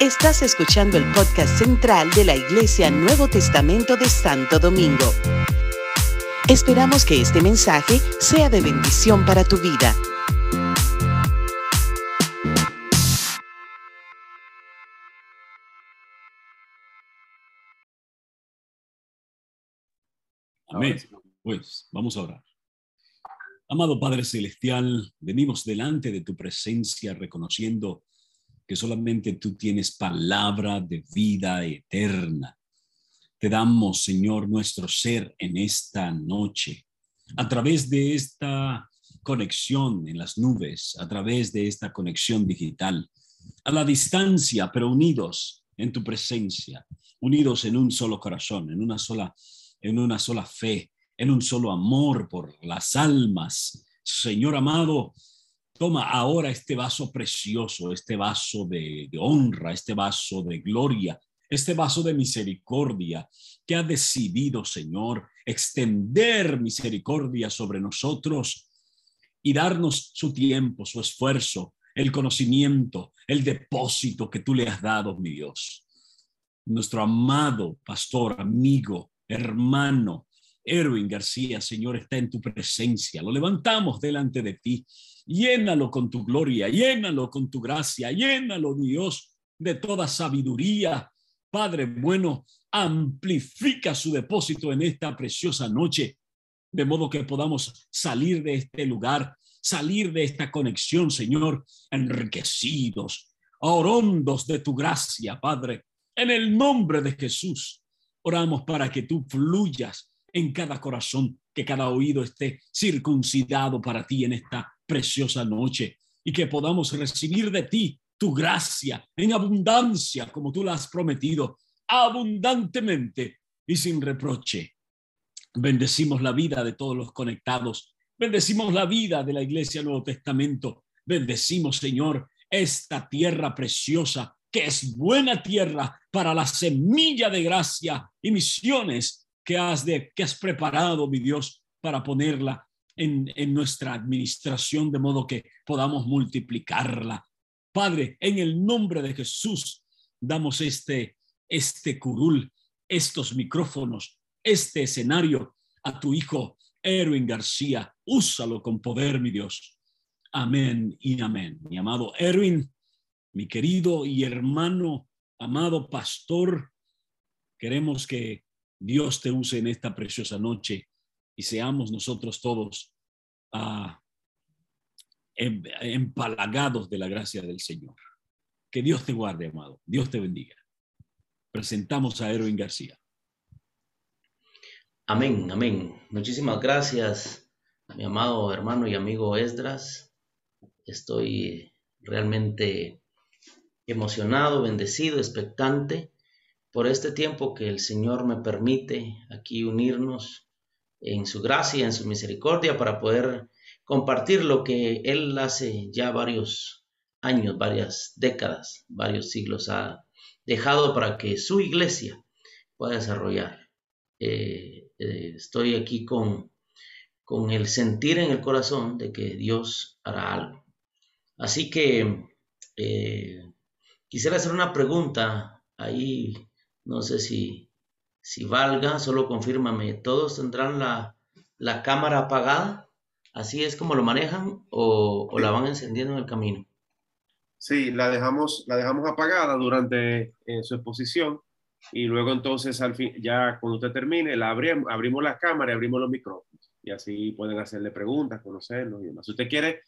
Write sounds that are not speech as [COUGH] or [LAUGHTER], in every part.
Estás escuchando el podcast central de la Iglesia Nuevo Testamento de Santo Domingo. Esperamos que este mensaje sea de bendición para tu vida. Amén. Pues vamos a orar. Amado Padre Celestial, venimos delante de tu presencia reconociendo que solamente tú tienes palabra de vida eterna. Te damos, Señor, nuestro ser en esta noche, a través de esta conexión en las nubes, a través de esta conexión digital, a la distancia, pero unidos en tu presencia, unidos en un solo corazón, en una sola, en una sola fe, en un solo amor por las almas. Señor amado, toma ahora este vaso precioso, este vaso de, honra, este vaso de gloria, este vaso de misericordia que ha decidido, Señor, extender misericordia sobre nosotros y darnos su tiempo, su esfuerzo, el conocimiento, el depósito que tú le has dado, mi Dios. Nuestro amado pastor, amigo, hermano, Erwin García, Señor, está en tu presencia. Lo levantamos delante de ti. Llénalo con tu gloria, llénalo con tu gracia, llénalo, Dios, de toda sabiduría. Padre bueno, amplifica su depósito en esta preciosa noche, de modo que podamos salir de este lugar, salir de esta conexión, Señor, enriquecidos, orondos de tu gracia, Padre. En el nombre de Jesús, oramos para que tú fluyas en cada corazón, que cada oído esté circuncidado para ti en esta preciosa noche y que podamos recibir de ti tu gracia en abundancia, como tú la has prometido, abundantemente y sin reproche. Bendecimos la vida de todos los conectados, bendecimos la vida de la Iglesia Nuevo Testamento, bendecimos, Señor, esta tierra preciosa que es buena tierra para la semilla de gracia y misiones que has, de, has preparado, mi Dios, para ponerla en, en nuestra administración, de modo que podamos multiplicarla. Padre, en el nombre de Jesús, damos este, este curul, estos micrófonos, este escenario a tu hijo Erwin García. Úsalo con poder, mi Dios. Amén y amén. Mi amado Erwin, mi querido y hermano, amado pastor, queremos que Dios te use en esta preciosa noche y seamos nosotros todos ah, em, empalagados de la gracia del Señor. Que Dios te guarde, amado. Dios te bendiga. Presentamos a Erwin García. Amén, amén. Muchísimas gracias, mi amado hermano y amigo Esdras. Estoy realmente emocionado, bendecido, expectante por este tiempo que el Señor me permite aquí unirnos en su gracia, en su misericordia, para poder compartir lo que Él hace ya varios años, varias décadas, varios siglos ha dejado para que su iglesia pueda desarrollar. Eh, eh, estoy aquí con, con el sentir en el corazón de que Dios hará algo. Así que eh, quisiera hacer una pregunta ahí no sé si, si valga, solo confírmame. ¿Todos tendrán la, la cámara apagada? ¿Así es como lo manejan o, o, la van encendiendo en el camino? Sí, la dejamos, la dejamos apagada durante eh, su exposición y luego entonces al fin, ya cuando usted termine, la abrimos, abrimos la cámara y abrimos los micrófonos y así pueden hacerle preguntas, conocernos y demás. Si usted quiere,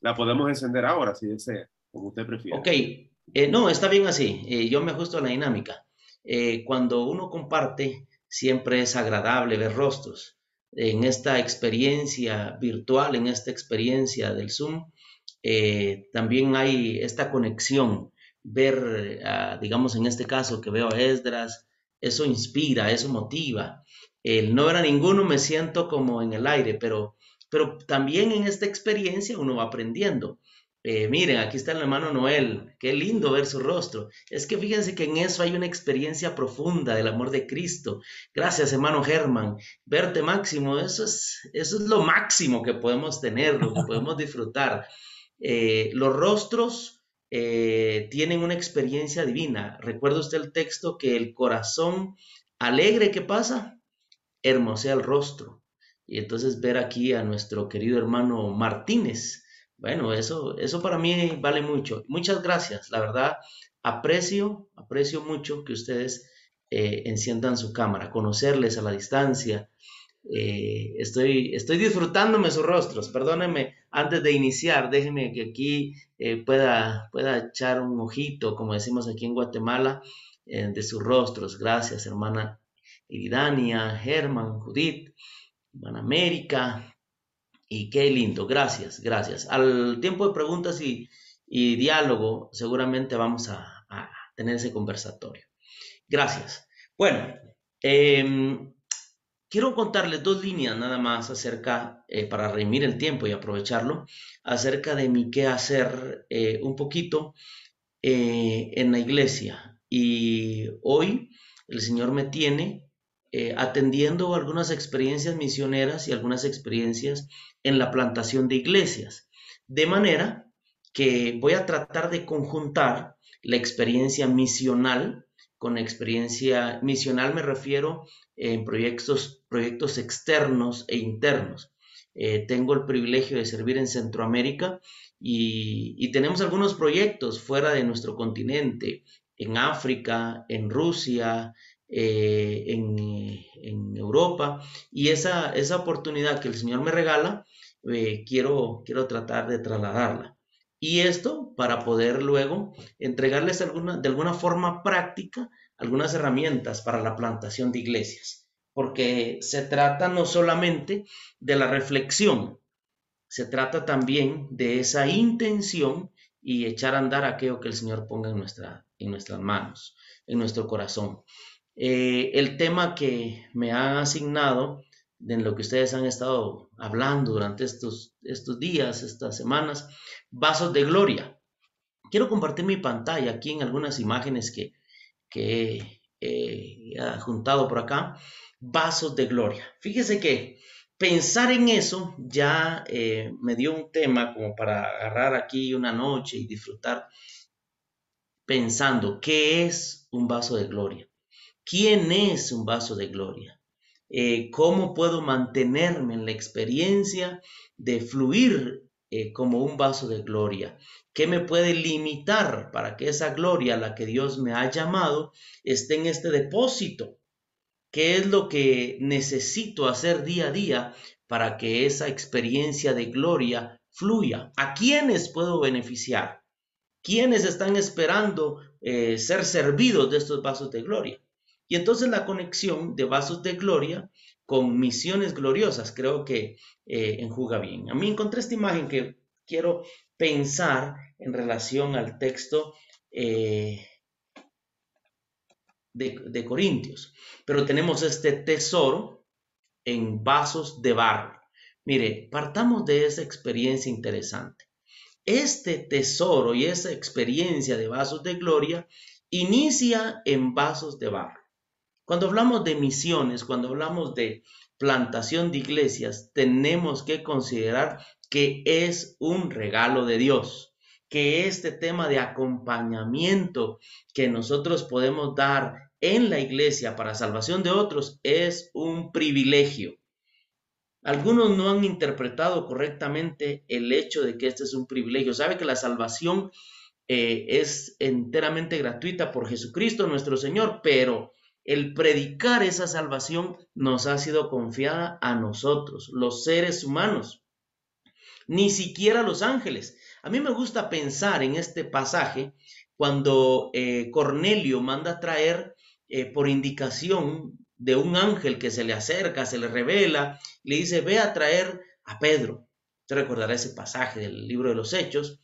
la podemos encender ahora si desea, como usted prefiera. Ok, eh, no, está bien así. Eh, yo me ajusto a la dinámica. Eh, cuando uno comparte, siempre es agradable ver rostros. En esta experiencia virtual, en esta experiencia del Zoom, eh, también hay esta conexión, ver, digamos en este caso que veo a Esdras, eso inspira, eso motiva. El no ver a ninguno me siento como en el aire, pero, pero también en esta experiencia uno va aprendiendo. Eh, miren, aquí está el hermano Noel, qué lindo ver su rostro. Es que fíjense que en eso hay una experiencia profunda del amor de Cristo. Gracias, hermano Germán. Verte máximo, eso es, eso es lo máximo que podemos tener, lo que [LAUGHS] podemos disfrutar. Eh, los rostros eh, tienen una experiencia divina. ¿Recuerda usted el texto que el corazón alegre que pasa, hermosea el rostro? Y entonces ver aquí a nuestro querido hermano Martínez, bueno, eso, eso para mí vale mucho. Muchas gracias, la verdad, aprecio, aprecio mucho que ustedes eh, enciendan su cámara, conocerles a la distancia. Eh, estoy, estoy disfrutándome sus rostros. Perdónenme, antes de iniciar, déjenme que aquí eh, pueda, pueda echar un ojito, como decimos aquí en Guatemala, de sus rostros. Gracias, hermana Iridania, Germán, Judith, hermana América. Y qué lindo, gracias, gracias. Al tiempo de preguntas y, diálogo, seguramente vamos a, tener ese conversatorio. Gracias. Bueno, em, quiero contarles dos líneas nada más acerca, eh, para redimir el tiempo y aprovecharlo, acerca de mi qué hacer eh, un poquito eh, en la iglesia. Y hoy el Señor me tiene atendiendo algunas experiencias misioneras y algunas experiencias en la plantación de iglesias. De manera que voy a tratar de conjuntar la experiencia misional con experiencia misional me refiero en proyectos, proyectos externos e internos. Eh, tengo el privilegio de servir en Centroamérica y, tenemos algunos proyectos fuera de nuestro continente, en África, en Rusia, eh, en, Europa. Y esa, esa oportunidad que el Señor me regala, eh, quiero, quiero tratar de trasladarla. Y esto para poder luego entregarles alguna, de alguna forma práctica algunas herramientas para la plantación de iglesias, porque se trata no solamente de la reflexión, se trata también de esa intención y echar a andar aquello que el Señor ponga en, nuestra, en nuestras manos, en nuestro corazón. Eh, el tema que me han asignado en lo que ustedes han estado hablando durante estos, días, estas semanas, vasos de gloria. Quiero compartir mi pantalla aquí en algunas imágenes que, que he juntado por acá. Vasos de gloria. Fíjese que pensar en eso ya eh, me dio un tema como para agarrar aquí una noche y disfrutar pensando qué es un vaso de gloria. ¿Quién es un vaso de gloria? Eh, cómo puedo mantenerme en la experiencia de fluir eh, como un vaso de gloria. ¿Qué me puede limitar para que esa gloria a la que Dios me ha llamado esté en este depósito? ¿Qué es lo que necesito hacer día a día para que esa experiencia de gloria fluya? ¿A quiénes puedo beneficiar? ¿Quiénes están esperando eh, ser servidos de estos vasos de gloria? Y entonces la conexión de vasos de gloria con misiones gloriosas creo que eh, enjuga bien. A mí encontré esta imagen que quiero pensar en relación al texto eh, de, de Corintios. Pero tenemos este tesoro en vasos de barro. Mire, partamos de esa experiencia interesante. Este tesoro y esa experiencia de vasos de gloria inicia en vasos de barro. Cuando hablamos de misiones, cuando hablamos de plantación de iglesias, tenemos que considerar que es un regalo de Dios, que este tema de acompañamiento que nosotros podemos dar en la iglesia para salvación de otros es un privilegio. Algunos no han interpretado correctamente el hecho de que este es un privilegio. Sabe que la salvación eh, es enteramente gratuita por Jesucristo nuestro Señor, pero el predicar esa salvación nos ha sido confiada a nosotros, los seres humanos, ni siquiera los ángeles. A mí me gusta pensar en este pasaje cuando eh, Cornelio manda traer eh, por indicación de un ángel que se le acerca, se le revela, le dice, ve a traer a Pedro. Usted recordará ese pasaje del libro de los Hechos.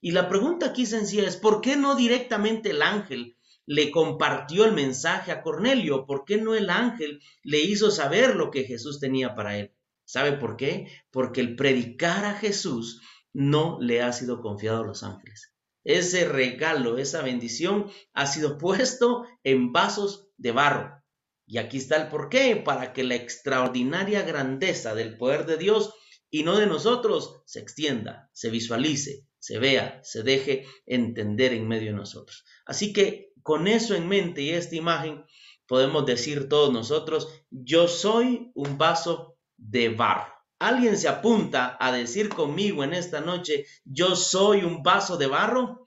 Y la pregunta aquí sencilla es, ¿por qué no directamente el ángel le compartió el mensaje a Cornelio? ¿Por qué no el ángel le hizo saber lo que Jesús tenía para él? ¿Sabe por qué? Porque el predicar a Jesús no le ha sido confiado a los ángeles. Ese regalo, esa bendición ha sido puesto en vasos de barro. Y aquí está el por qué, para que la extraordinaria grandeza del poder de Dios y no de nosotros se extienda, se visualice, se vea, se deje entender en medio de nosotros. Así que con eso en mente y esta imagen, podemos decir todos nosotros, yo soy un vaso de barro. ¿Alguien se apunta a decir conmigo en esta noche, yo soy un vaso de barro?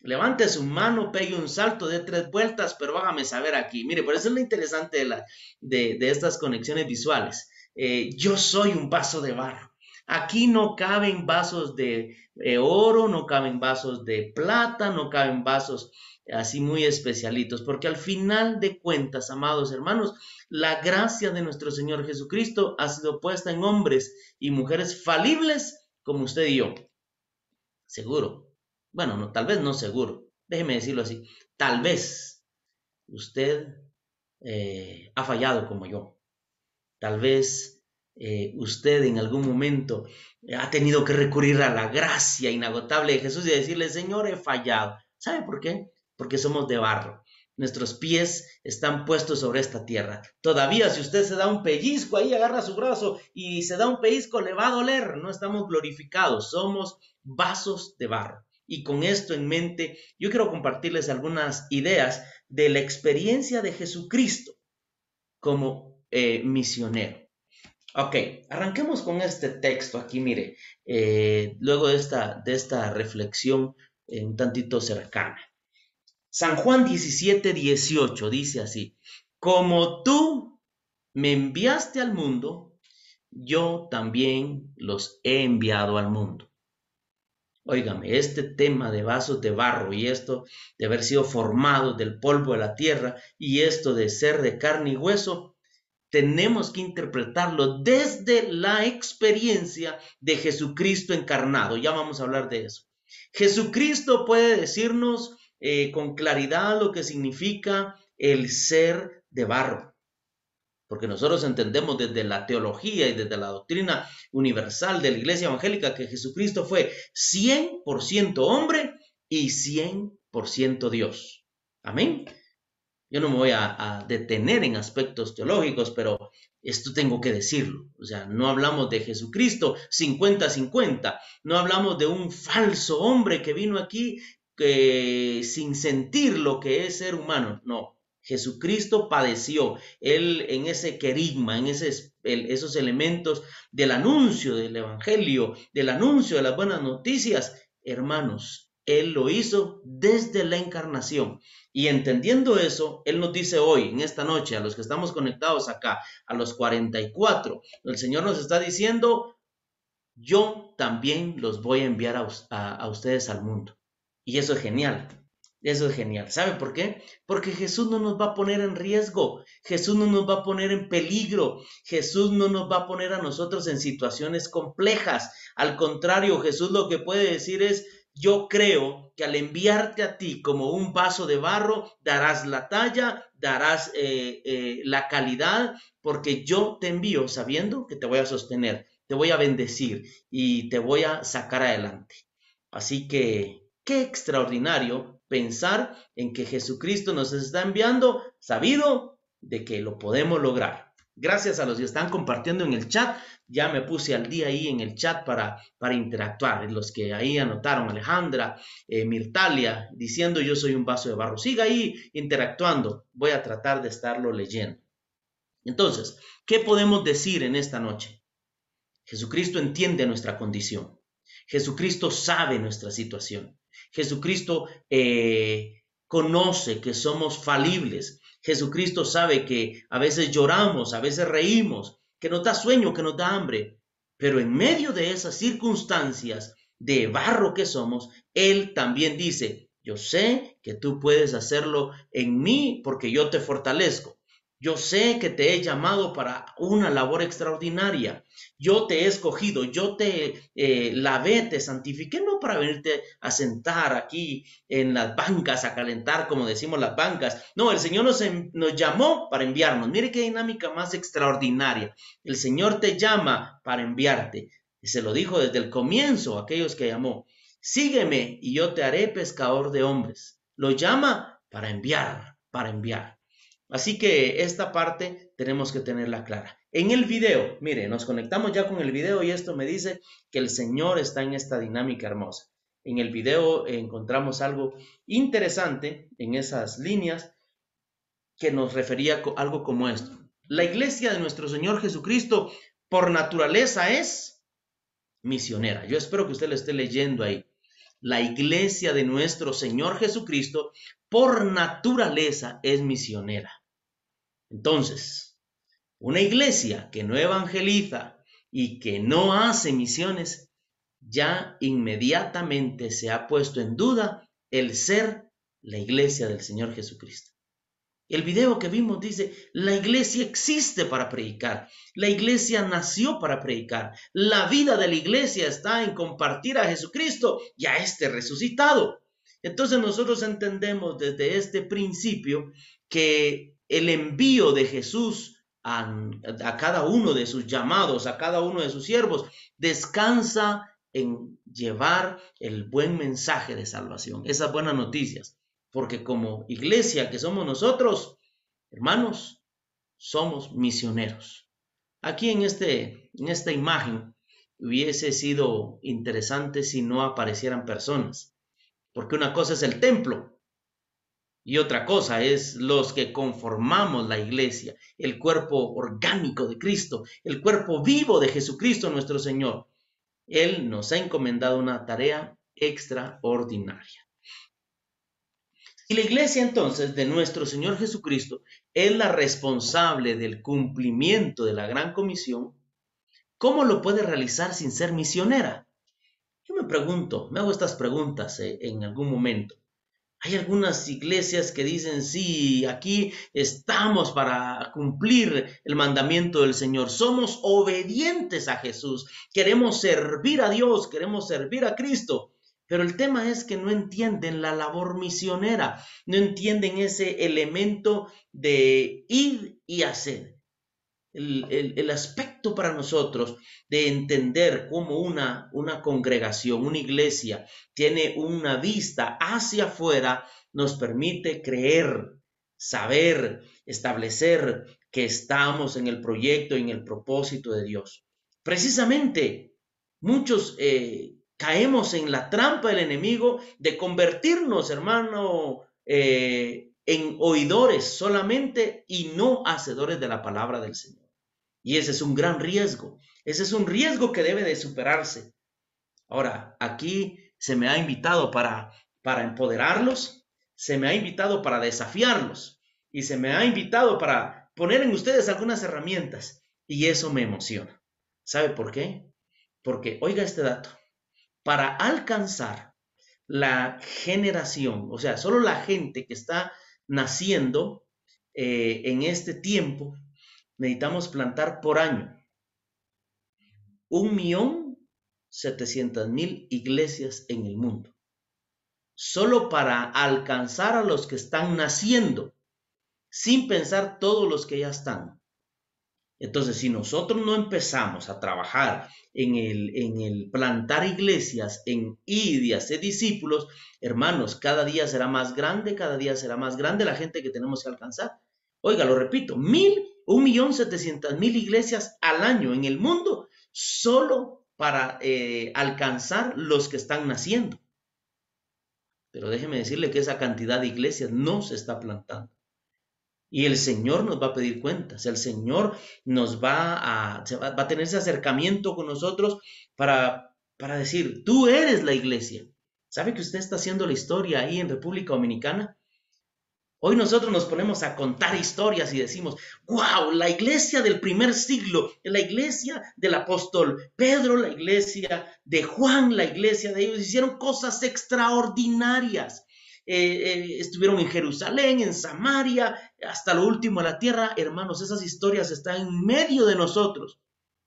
Levante su mano, pegue un salto de tres vueltas, pero hágame saber aquí. Mire, por eso es lo interesante de, estas conexiones visuales. Eh, yo soy un vaso de barro. Aquí no caben vasos de eh, oro, no caben vasos de plata, no caben vasos así muy especialitos, porque al final de cuentas, amados hermanos, la gracia de nuestro Señor Jesucristo ha sido puesta en hombres y mujeres falibles como usted y yo. Seguro. Bueno, no, tal vez no seguro. Déjeme decirlo así. Tal vez usted eh, ha fallado como yo. Tal vez eh, usted en algún momento ha tenido que recurrir a la gracia inagotable de Jesús y decirle, Señor, he fallado. ¿Sabe por qué? Porque somos de barro. Nuestros pies están puestos sobre esta tierra. Todavía si usted se da un pellizco ahí, agarra su brazo y se da un pellizco, le va a doler. No estamos glorificados, somos vasos de barro. Y con esto en mente, yo quiero compartirles algunas ideas de la experiencia de Jesucristo como eh, misionero. Ok, arranquemos con este texto aquí, mire, eh, luego de esta, de esta reflexión un tantito cercana. San Juan 17, 18 dice así, como tú me enviaste al mundo, yo también los he enviado al mundo. Óigame, este tema de vasos de barro y esto de haber sido formado del polvo de la tierra y esto de ser de carne y hueso, tenemos que interpretarlo desde la experiencia de Jesucristo encarnado. Ya vamos a hablar de eso. Jesucristo puede decirnos eh, con claridad lo que significa el ser de barro. Porque nosotros entendemos desde la teología y desde la doctrina universal de la iglesia evangélica que Jesucristo fue 100% hombre y 100% Dios. Amén. Yo no me voy a, a, detener en aspectos teológicos, pero esto tengo que decirlo. O sea, no hablamos de Jesucristo 50-50, no hablamos de un falso hombre que vino aquí sin sentir lo que es ser humano. No, Jesucristo padeció, Él en ese querigma, en esos elementos del anuncio del Evangelio, del anuncio de las buenas noticias, hermanos, Él lo hizo desde la encarnación. Y entendiendo eso, Él nos dice hoy, en esta noche, a los que estamos conectados acá, a los 44, el Señor nos está diciendo, yo también los voy a enviar a ustedes al mundo. Y eso es genial. Eso es genial. ¿Sabe por qué? Porque Jesús no nos va a poner en riesgo. Jesús no nos va a poner en peligro. Jesús no nos va a poner a nosotros en situaciones complejas. Al contrario, Jesús lo que puede decir es, yo creo que al enviarte a ti como un vaso de barro, darás la talla, darás eh, eh, la calidad, porque yo te envío sabiendo que te voy a sostener, te voy a bendecir y te voy a sacar adelante. Así que Qué extraordinario pensar en que Jesucristo nos está enviando sabido de que lo podemos lograr. Gracias a los que están compartiendo en el chat. Ya me puse al día ahí en el chat para, para interactuar. Los que ahí anotaron, Alejandra, eh, Mirtalia, diciendo yo soy un vaso de barro. Siga ahí interactuando. Voy a tratar de estarlo leyendo. Entonces, ¿qué podemos decir en esta noche? Jesucristo entiende nuestra condición. Jesucristo sabe nuestra situación. Jesucristo eh, conoce que somos falibles. Jesucristo sabe que a veces lloramos, a veces reímos, que nos da sueño, que nos da hambre. Pero en medio de esas circunstancias de barro que somos, Él también dice, yo sé que tú puedes hacerlo en mí porque yo te fortalezco. Yo sé que te he llamado para una labor extraordinaria. Yo te he escogido, yo te eh, lavé, te santifiqué, no para venirte a sentar aquí en las bancas, a calentar, como decimos las bancas. No, el Señor nos, nos llamó para enviarnos. Mire qué dinámica más extraordinaria. El Señor te llama para enviarte. Se lo dijo desde el comienzo a aquellos que llamó. Sígueme y yo te haré pescador de hombres. Lo llama para enviar, para enviar. Así que esta parte tenemos que tenerla clara. En el video, mire, nos conectamos ya con el video y esto me dice que el Señor está en esta dinámica hermosa. en el video encontramos algo interesante en esas líneas que nos refería a algo como esto. La iglesia de nuestro Señor Jesucristo por naturaleza es misionera. Yo espero que usted lo esté leyendo ahí. La iglesia de nuestro Señor Jesucristo por naturaleza es misionera. Entonces, una iglesia que no evangeliza y que no hace misiones ya inmediatamente se ha puesto en duda el ser la iglesia del Señor Jesucristo. El video que vimos dice, la iglesia existe para predicar, la iglesia nació para predicar, la vida de la iglesia está en compartir a Jesucristo y a este resucitado. Entonces nosotros entendemos desde este principio que el envío de Jesús a, cada uno de sus llamados, a cada uno de sus siervos, descansa en llevar el buen mensaje de salvación, esas buenas noticias. Porque como iglesia que somos nosotros, hermanos, somos misioneros. Aquí en, este, en esta imagen hubiese sido interesante si no aparecieran personas. Porque una cosa es el templo y otra cosa es los que conformamos la iglesia, el cuerpo orgánico de Cristo, el cuerpo vivo de Jesucristo nuestro Señor. Él nos ha encomendado una tarea extraordinaria. Y la iglesia entonces de nuestro Señor Jesucristo es la responsable del cumplimiento de la gran comisión, ¿cómo lo puede realizar sin ser misionera? Yo me pregunto, me hago estas preguntas eh, en algún momento. Hay algunas iglesias que dicen, sí, aquí estamos para cumplir el mandamiento del Señor. Somos obedientes a Jesús. Queremos servir a Dios, queremos servir a Cristo. Pero el tema es que no entienden la labor misionera, no entienden ese elemento de ir y hacer el, aspecto para nosotros de entender cómo una, una congregación, una iglesia, tiene una vista hacia afuera, nos permite creer, saber, establecer que estamos en el proyecto en el propósito de Dios. Precisamente, muchos eh, caemos en la trampa del enemigo de convertirnos, hermano, eh, en oidores solamente y no hacedores de la palabra del Señor. Y ese es un gran riesgo. Ese es un riesgo que debe de superarse. Ahora, aquí se me ha invitado para, para empoderarlos, se me ha invitado para desafiarlos y se me ha invitado para poner en ustedes algunas herramientas. Y eso me emociona. ¿Sabe por qué? Porque, oiga este dato, para alcanzar la generación, o sea, solo la gente que está naciendo eh, en este tiempo, necesitamos plantar por año un millón setecientas mil iglesias en el mundo. Solo para alcanzar a los que están naciendo, sin pensar todos los que ya están. Entonces, si nosotros no empezamos a trabajar en el, en el plantar iglesias, en ir y hacer discípulos, hermanos, cada día será más grande, cada día será más grande la gente que tenemos que alcanzar. Oiga, lo repito, mil un millón setecientas mil iglesias al año en el mundo solo para eh, alcanzar los que están naciendo. Pero déjeme decirle que esa cantidad de iglesias no se está plantando. Y el Señor nos va a pedir cuentas, el Señor nos va a, va, a tener ese acercamiento con nosotros para, para decir, tú eres la iglesia. ¿Sabe que usted está haciendo la historia ahí en República Dominicana? Hoy nosotros nos ponemos a contar historias y decimos, wow, la iglesia del primer siglo, la iglesia del apóstol Pedro, la iglesia de Juan, la iglesia de ellos, hicieron cosas extraordinarias. Eh, eh, estuvieron en Jerusalén, en Samaria, hasta lo último de la tierra. Hermanos, esas historias están en medio de nosotros.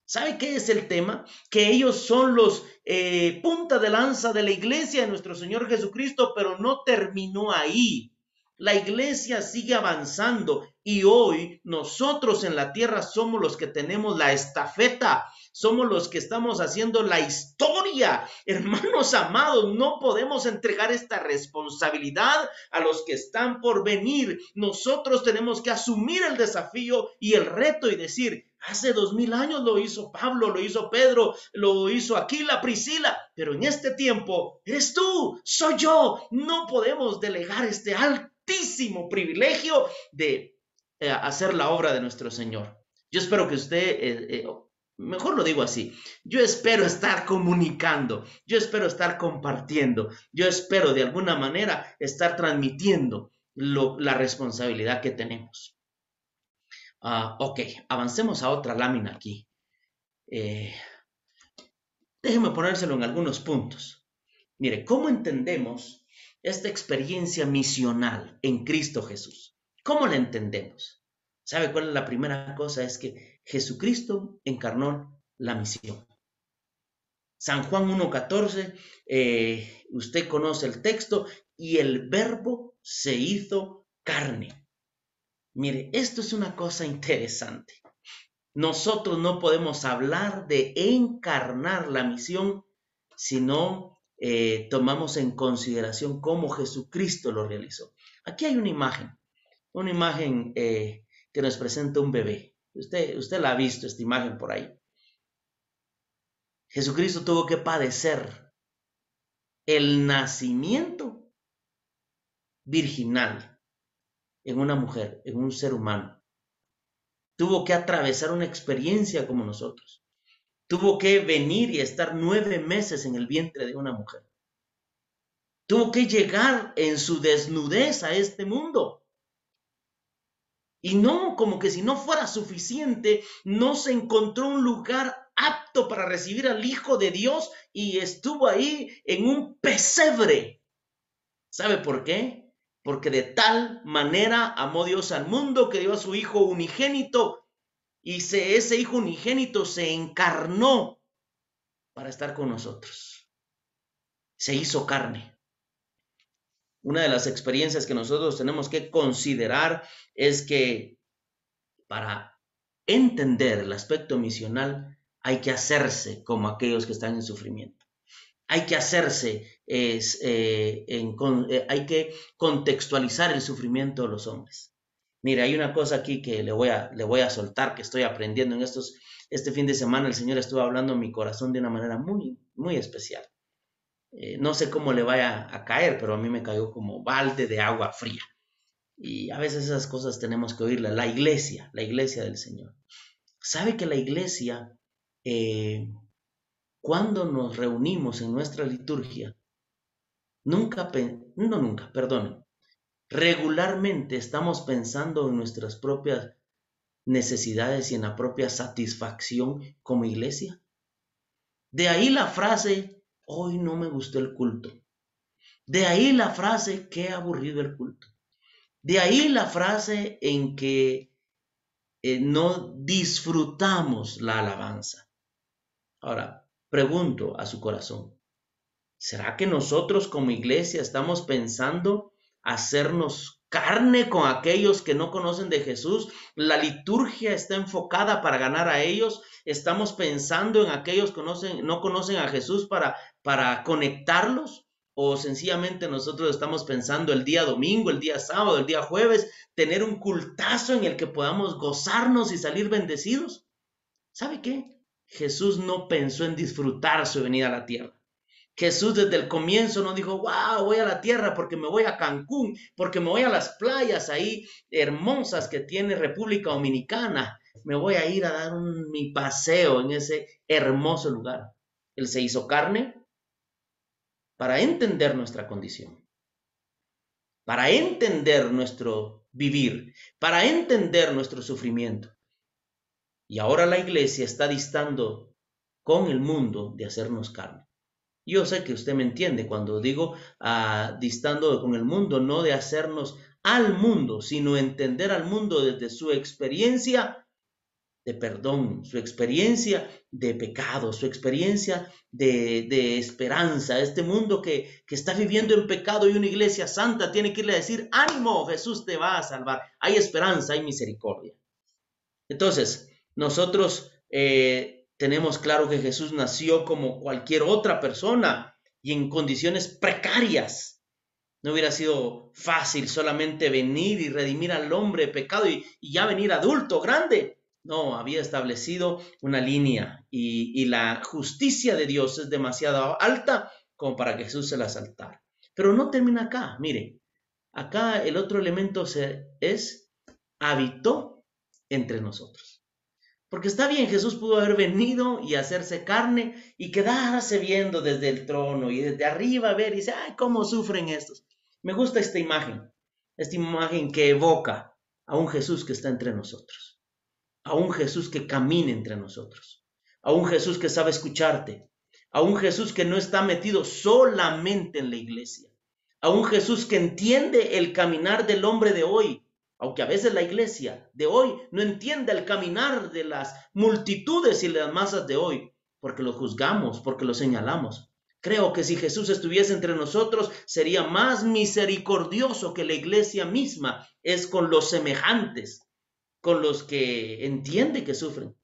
¿Sabe qué es el tema? Que ellos son los eh, punta de lanza de la iglesia de nuestro Señor Jesucristo, pero no terminó ahí. La iglesia sigue avanzando y hoy nosotros en la tierra somos los que tenemos la estafeta, somos los que estamos haciendo la historia. Hermanos amados, no podemos entregar esta responsabilidad a los que están por venir. Nosotros tenemos que asumir el desafío y el reto y decir, Hace dos mil años lo hizo Pablo, lo hizo Pedro, lo hizo Aquila, Priscila, pero en este tiempo eres tú, soy yo. No podemos delegar este altísimo privilegio de eh, hacer la obra de nuestro Señor. Yo espero que usted, eh, eh, mejor lo digo así, yo espero estar comunicando, yo espero estar compartiendo, yo espero de alguna manera estar transmitiendo la responsabilidad que tenemos. Ah, ok, avancemos a otra lámina aquí. déjeme ponérselo en algunos puntos. Mire, ¿cómo entendemos esta experiencia misional en Cristo Jesús? ¿Cómo la entendemos? ¿Sabe cuál es la primera cosa? Es que Jesucristo encarnó la misión. San Juan 1.14, eh, usted conoce el texto, y el verbo se hizo carne. Mire, esto es una cosa interesante. Nosotros no podemos hablar de encarnar la misión si no eh, tomamos en consideración cómo Jesucristo lo realizó. Aquí hay una imagen, una imagen eh, que nos presenta un bebé. Usted, usted la ha visto, esta imagen por ahí. Jesucristo tuvo que padecer el nacimiento virginal en una mujer, en un ser humano. Tuvo que atravesar una experiencia como nosotros. Tuvo que venir y estar nueve meses en el vientre de una mujer. Tuvo que llegar en su desnudez a este mundo. Y no, como que si no fuera suficiente, no se encontró un lugar apto para recibir al Hijo de Dios y estuvo ahí en un pesebre. ¿Sabe por qué? Porque de tal manera amó Dios al mundo que dio a su Hijo unigénito y ese Hijo unigénito se encarnó para estar con nosotros. Se hizo carne. Una de las experiencias que nosotros tenemos que considerar es que para entender el aspecto misional hay que hacerse como aquellos que están en sufrimiento. Hay que hacerse, eh, en, eh, hay que contextualizar el sufrimiento de los hombres. Mire, hay una cosa aquí que le voy a, le voy a soltar, que estoy aprendiendo en estos, este fin de semana el Señor estuvo hablando en mi corazón de una manera muy, muy especial. Eh, no sé cómo le vaya a caer, pero a mí me cayó como balde de agua fría. Y a veces esas cosas tenemos que oírlas. La iglesia, la iglesia del Señor. ¿Sabe que la iglesia, eh, cuando nos reunimos en nuestra liturgia, nunca, no nunca, perdón, regularmente estamos pensando en nuestras propias necesidades y en la propia satisfacción como iglesia? De ahí la frase, hoy no me gustó el culto. De ahí la frase, qué aburrido el culto. De ahí la frase en que eh, no disfrutamos la alabanza. Ahora, pregunto a su corazón, ¿será que nosotros como iglesia estamos pensando hacernos carne con aquellos que no conocen de Jesús? La liturgia está enfocada para ganar a ellos estamos pensando en aquellos que no conocen a Jesús para, para conectarlos o sencillamente nosotros estamos pensando el día domingo, el día sábado, el día jueves, tener un cultazo en el que podamos gozarnos y salir bendecidos. ¿Sabe qué? Jesús no pensó en disfrutar su venida a la tierra. Jesús desde el comienzo no dijo, wow, voy a la tierra porque me voy a Cancún, porque me voy a las playas ahí hermosas que tiene República Dominicana me voy a ir a dar mi paseo en ese hermoso lugar. Él se hizo carne para entender nuestra condición, para entender nuestro vivir, para entender nuestro sufrimiento. Y ahora la iglesia está distando con el mundo de hacernos carne. Yo sé que usted me entiende cuando digo ah, distando con el mundo, no de hacernos al mundo, sino entender al mundo desde su experiencia de perdón, su experiencia de pecado, su experiencia de, esperanza. Este mundo que, que, está viviendo en pecado y una iglesia santa tiene que irle a decir, ánimo, Jesús te va a salvar. Hay esperanza, hay misericordia. Entonces, nosotros eh, tenemos claro que Jesús nació como cualquier otra persona y en condiciones precarias. No hubiera sido fácil solamente venir y redimir al hombre pecado y, ya venir adulto, grande. No, había establecido una línea y, y, la justicia de Dios es demasiado alta como para que Jesús se la saltara. Pero no termina acá, mire, acá el otro elemento es habitó entre nosotros. Porque está bien, Jesús pudo haber venido y hacerse carne y quedarse viendo desde el trono y desde arriba ver y dice, ay, cómo sufren estos. Me gusta esta imagen, esta imagen que evoca a un Jesús que está entre nosotros, a un Jesús que camina entre nosotros, a un Jesús que sabe escucharte, a un Jesús que no está metido solamente en la iglesia, a un Jesús que entiende el caminar del hombre de hoy, aunque a veces la iglesia de hoy no entiende el caminar de las multitudes y las masas de hoy, porque lo juzgamos, porque lo señalamos. Creo que si Jesús estuviese entre nosotros, sería más misericordioso que la iglesia misma es con los semejantes, con los que entiende que sufren.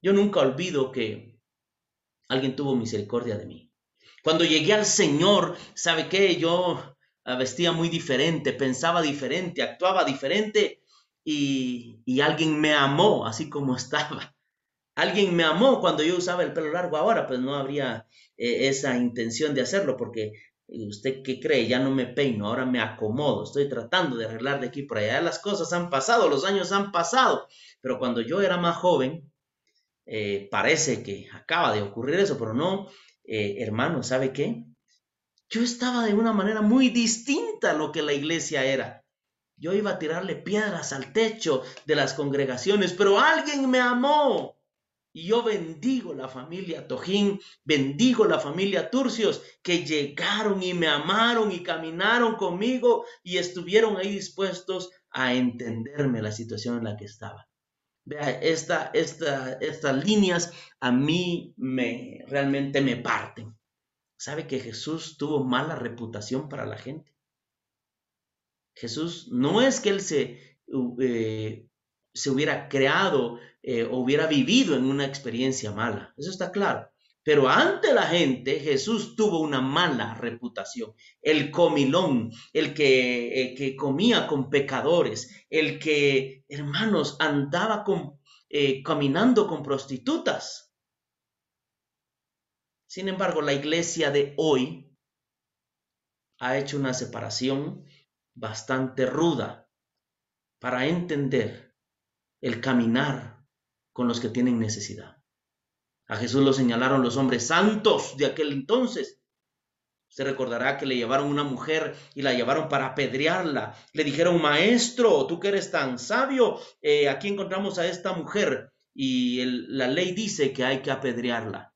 Yo nunca olvido que alguien tuvo misericordia de mí. Cuando llegué al Señor, ¿sabe qué? Yo vestía muy diferente, pensaba diferente, actuaba diferente y, alguien me amó así como [LAUGHS] estaba. Alguien me amó cuando yo usaba el pelo largo ahora, pues no habría eh, esa intención de hacerlo porque eh, usted qué cree, ya no me peino, ahora me acomodo, estoy tratando de arreglar de aquí por allá. Las cosas han pasado, los años han pasado, pero cuando yo era más joven, eh, parece que acaba de ocurrir eso, pero no, hermano, ¿sabe qué? Yo estaba de una manera muy distinta a lo que la iglesia era. Yo iba a tirarle piedras al techo de las congregaciones, pero alguien me amó. Y yo bendigo la familia Tojín, bendigo la familia Turcios, que llegaron y me amaron y caminaron conmigo y estuvieron ahí dispuestos a entenderme la situación en la que estaba. Vea, esta, esta, estas líneas a mí me realmente me parten. ¿Sabe que Jesús tuvo mala reputación para la gente? Jesús no es que él se, eh, se hubiera creado eh, o hubiera vivido en una experiencia mala, eso está claro. Pero ante la gente Jesús tuvo una mala reputación. El comilón, el que, eh, que comía con pecadores, el que, hermanos, andaba con, caminando con prostitutas. Sin embargo, la iglesia de hoy ha hecho una separación bastante ruda para entender el caminar con los que tienen necesidad. A Jesús lo señalaron los hombres santos de aquel entonces. Se recordará que le llevaron una mujer y la llevaron para apedrearla. Le dijeron, maestro, tú que eres tan sabio, eh, aquí encontramos a esta mujer y la ley dice que hay que apedrearla.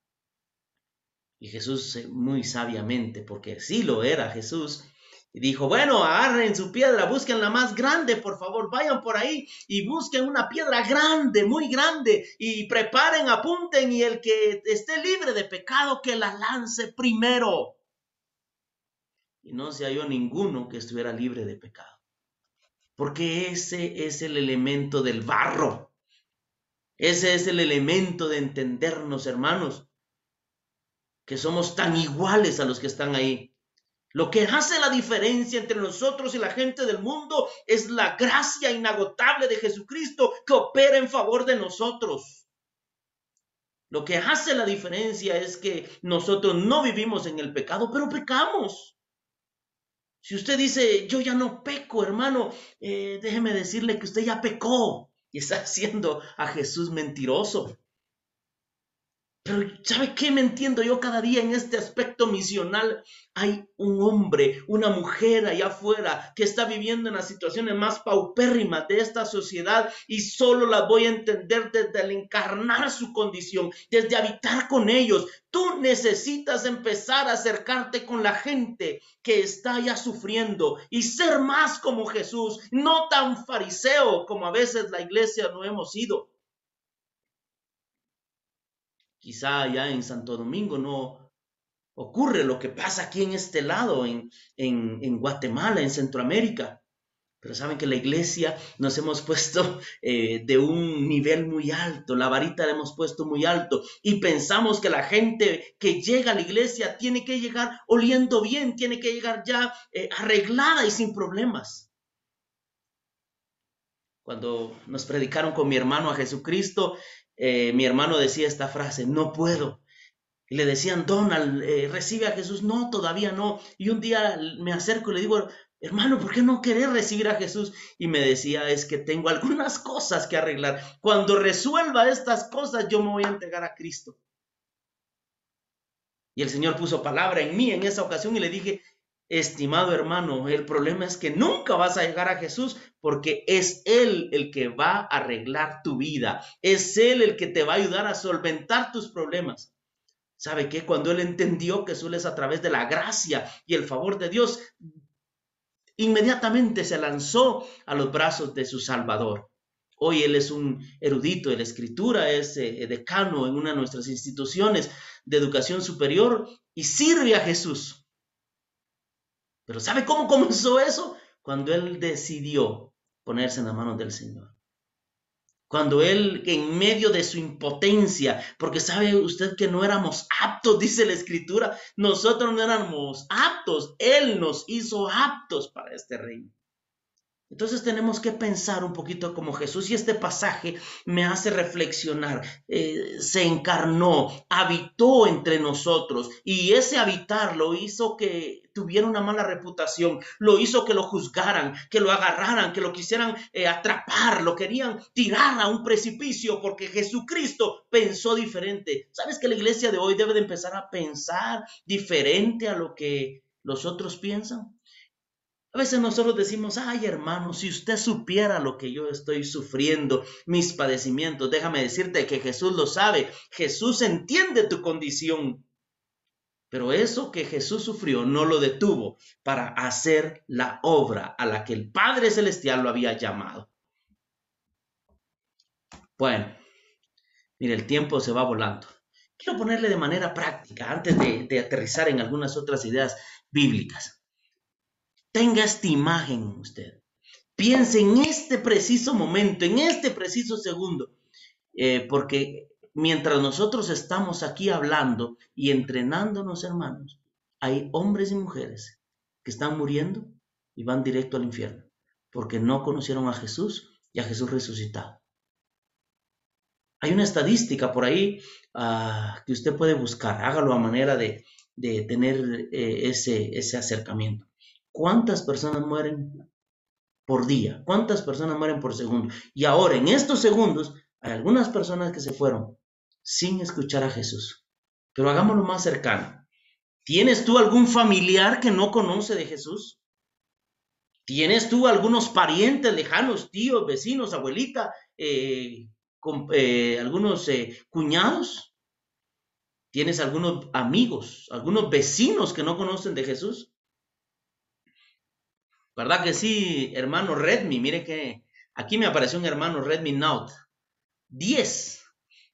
Y Jesús eh, muy sabiamente, porque sí lo era Jesús, dijo, bueno, agarren su piedra, busquen la más grande, por favor, vayan por ahí y busquen una piedra grande, muy grande, y preparen, apunten, y el que esté libre de pecado, que la lance primero. Y no se halló ninguno que estuviera libre de pecado, porque ese es el elemento del barro, ese es el elemento de entendernos, hermanos que somos tan iguales a los que están ahí. Lo que hace la diferencia entre nosotros y la gente del mundo es la gracia inagotable de Jesucristo que opera en favor de nosotros. Lo que hace la diferencia es que nosotros no vivimos en el pecado, pero pecamos. Si usted dice, yo ya no peco, hermano, eh, déjeme decirle que usted ya pecó y está [LAUGHS] haciendo a Jesús mentiroso. Pero ¿sabe qué me entiendo yo cada día en este aspecto misional? Hay un hombre, una mujer allá afuera que está viviendo en las situaciones más paupérrimas de esta sociedad y solo las voy a entender desde el encarnar su condición, desde habitar con ellos. Tú necesitas empezar a acercarte con la gente que está ya sufriendo y ser más como Jesús, no tan fariseo como a veces la iglesia no hemos sido. Quizá allá en Santo Domingo no ocurre lo que pasa aquí en este lado, en, en, Guatemala, en Centroamérica. Pero saben que la iglesia nos hemos puesto [LAUGHS] eh, de un nivel muy alto, la varita la hemos puesto muy alto y pensamos que la gente que llega a la iglesia tiene que llegar oliendo bien, tiene que llegar ya eh, arreglada y sin problemas. Cuando nos predicaron con mi hermano a Jesucristo, eh, mi hermano decía esta frase, no puedo. Y le decían, Donald, recibe a Jesús. No, todavía no. Y un día me acerco y le digo, hermano, ¿por qué no querés recibir a Jesús? Y me decía, es que tengo algunas cosas que arreglar. Cuando resuelva estas cosas, yo me voy a entregar a Cristo. Y el Señor puso palabra en mí en esa ocasión y le dije, estimado hermano, el problema es que nunca vas a llegar a Jesús porque es Él el que va a arreglar tu vida. Es Él el que te va a ayudar a solventar tus problemas. ¿Sabe qué? Cuando Él entendió que solo es a través de la gracia y el favor de Dios, inmediatamente se lanzó a los brazos de su Salvador. Hoy él es un erudito de la escritura, es eh, decano en una de nuestras instituciones de educación superior y sirve a Jesús. Pero ¿sabe cómo comenzó eso? Cuando él decidió ponerse en las manos del Señor. Cuando él, en medio de su impotencia, porque sabe usted que no éramos aptos, [LAUGHS] dice la escritura, nosotros no éramos aptos, él nos hizo aptos para este reino. Entonces tenemos que pensar un poquito como Jesús y este pasaje me hace reflexionar. Eh, se encarnó, habitó entre nosotros y ese habitar lo hizo que tuviera una mala reputación, lo hizo que lo juzgaran, que lo agarraran, que lo quisieran eh, atrapar, lo querían tirar a un precipicio porque Jesucristo pensó diferente. ¿Sabes que la iglesia de hoy debe de empezar a pensar diferente a lo que los otros piensan? A veces nosotros decimos, ay hermano, si usted supiera lo que yo estoy sufriendo, mis padecimientos, déjame decirte que Jesús lo sabe, Jesús entiende tu condición. Pero eso que Jesús sufrió no lo detuvo para hacer la obra a la que el Padre Celestial lo había llamado. Bueno, mire, el tiempo se va volando. Quiero ponerle de manera práctica, antes de, de aterrizar en algunas otras ideas bíblicas. Tenga esta imagen usted. Piense en este preciso momento, en este preciso segundo, eh, porque mientras nosotros estamos aquí hablando y entrenándonos, hermanos, hay hombres y mujeres que están muriendo y van directo al infierno, porque no conocieron a Jesús y a Jesús resucitado. Hay una estadística por ahí ah, que usted puede buscar, hágalo a manera de, tener eh, ese, ese acercamiento. ¿Cuántas personas mueren por día? ¿Cuántas personas mueren por segundo? Y ahora, en estos segundos, hay algunas personas que se fueron sin escuchar a Jesús. Pero hagámoslo más cercano. ¿Tienes tú algún familiar que no conoce de Jesús? ¿Tienes tú algunos parientes lejanos, tíos, vecinos, abuelita, eh, eh, algunos eh, cuñados? ¿Tienes algunos amigos, algunos vecinos que no conocen de Jesús? ¿Verdad que sí, hermano Redmi? Mire que aquí me apareció un hermano Redmi Note 10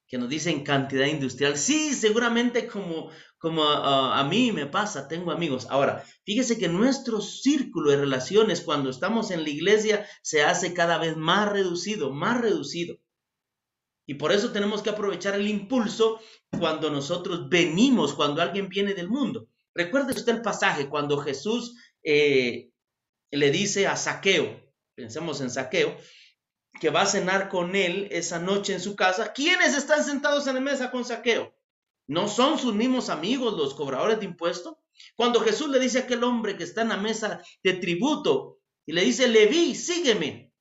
que nos dice en cantidad industrial. Sí, seguramente como, como a mí me pasa, tengo amigos. Ahora, fíjese que nuestro círculo de relaciones cuando estamos en la iglesia se hace cada vez más reducido, más reducido. Y por eso tenemos que aprovechar el impulso cuando nosotros venimos, cuando alguien viene del mundo. Recuerde usted el pasaje cuando Jesús eh, le dice a Saqueo, pensemos en Saqueo, que va a cenar con él esa noche en su casa. ¿Quiénes están sentados en la mesa con Saqueo? ¿No son sus mismos amigos los cobradores de impuestos? Cuando Jesús le dice a aquel hombre que está en la mesa de tributo y le dice, Leví, sígueme.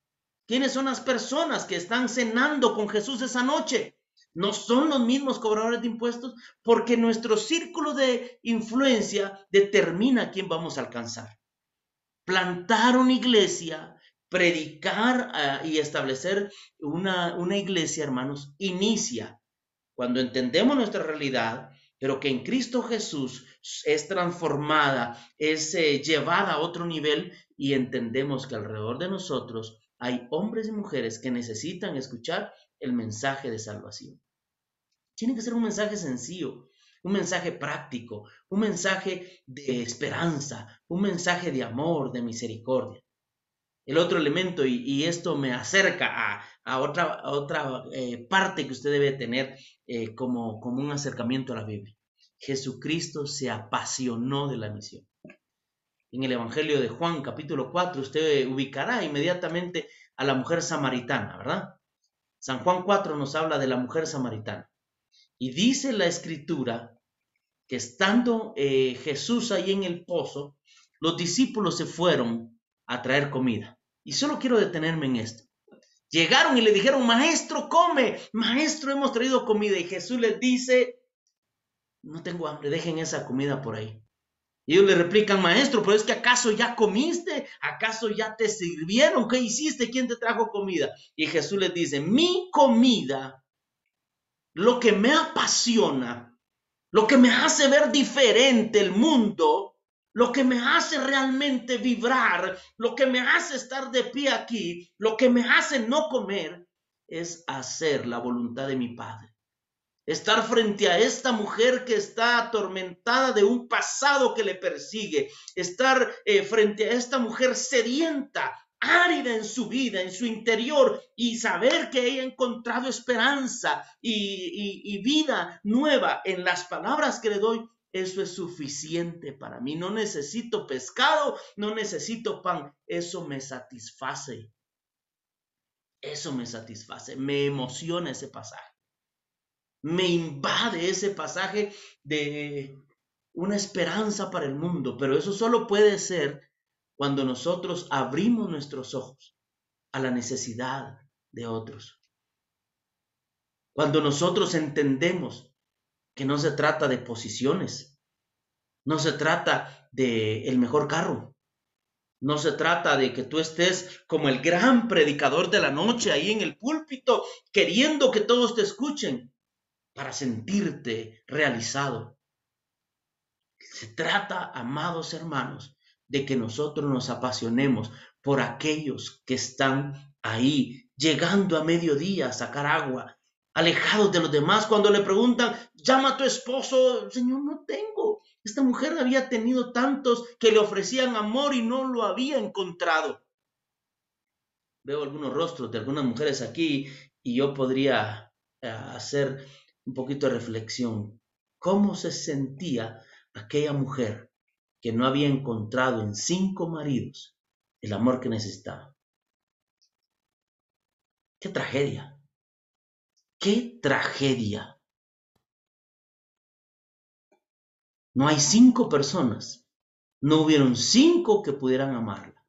¿Quiénes son las personas que están cenando con Jesús esa noche? ¿No son los mismos cobradores de impuestos? Porque nuestro círculo de influencia determina quién vamos a alcanzar plantar una iglesia, predicar ah, y establecer una, una iglesia, hermanos, inicia cuando entendemos nuestra realidad, pero que en Cristo Jesús es transformada, es eh, llevada a otro nivel y entendemos que alrededor de nosotros hay hombres y mujeres que necesitan escuchar el mensaje de salvación. Tiene que ser un mensaje sencillo, un mensaje práctico, un mensaje de esperanza, un mensaje de amor, de misericordia. El otro elemento, y, esto me acerca a, otra, otra eh, parte que usted debe tener eh, como, como un acercamiento a la Biblia. Jesucristo se apasionó de la misión. En el Evangelio de Juan, capítulo 4, usted ubicará inmediatamente a la mujer samaritana, ¿verdad? San Juan 4 nos habla de la mujer samaritana. Y dice la escritura que estando eh, Jesús ahí en el pozo, los discípulos se fueron a traer comida. Y solo quiero detenerme en esto. Llegaron y le dijeron, maestro, come, maestro, hemos traído comida. Y Jesús les dice, no tengo hambre, dejen esa comida por ahí. Y ellos le replican, maestro, pero es que acaso ya comiste, acaso ya te sirvieron, ¿qué hiciste? ¿Quién te trajo comida? Y Jesús les dice, mi comida, lo que me apasiona, lo que me hace ver diferente el mundo, lo que me hace realmente vibrar, lo que me hace estar de pie aquí, lo que me hace no comer, es hacer la voluntad de mi Padre. Estar frente a esta mujer que está atormentada de un pasado que le persigue. Estar eh, frente a esta mujer sedienta, árida en su vida, en su interior, y saber que ella ha encontrado esperanza y vida nueva en las palabras que le doy eso es suficiente para mí. No necesito pescado, no necesito pan. Eso me satisface. Eso me satisface. Me emociona ese pasaje. Me invade ese pasaje de una esperanza para el mundo. Pero eso solo puede ser cuando nosotros abrimos nuestros ojos a la necesidad de otros. Cuando nosotros entendemos que no se trata de posiciones, no se trata de el mejor carro, no se trata de que tú estés como el gran predicador de la noche ahí en el púlpito, queriendo que todos te escuchen para sentirte realizado. Se trata, amados hermanos, de que nosotros nos apasionemos por aquellos que están ahí, llegando a mediodía a sacar agua, alejados de los demás, cuando le preguntan, llama a tu esposo, Señor, no tengo. Esta mujer había tenido tantos que le ofrecían amor y no lo había encontrado. Veo algunos rostros de algunas mujeres aquí y yo podría eh, hacer un poquito de reflexión. ¿Cómo se sentía aquella mujer que no había encontrado en cinco maridos el amor que necesitaba? Qué tragedia. ¡Qué tragedia! No hay cinco personas. No hubieron cinco que pudieran amarla.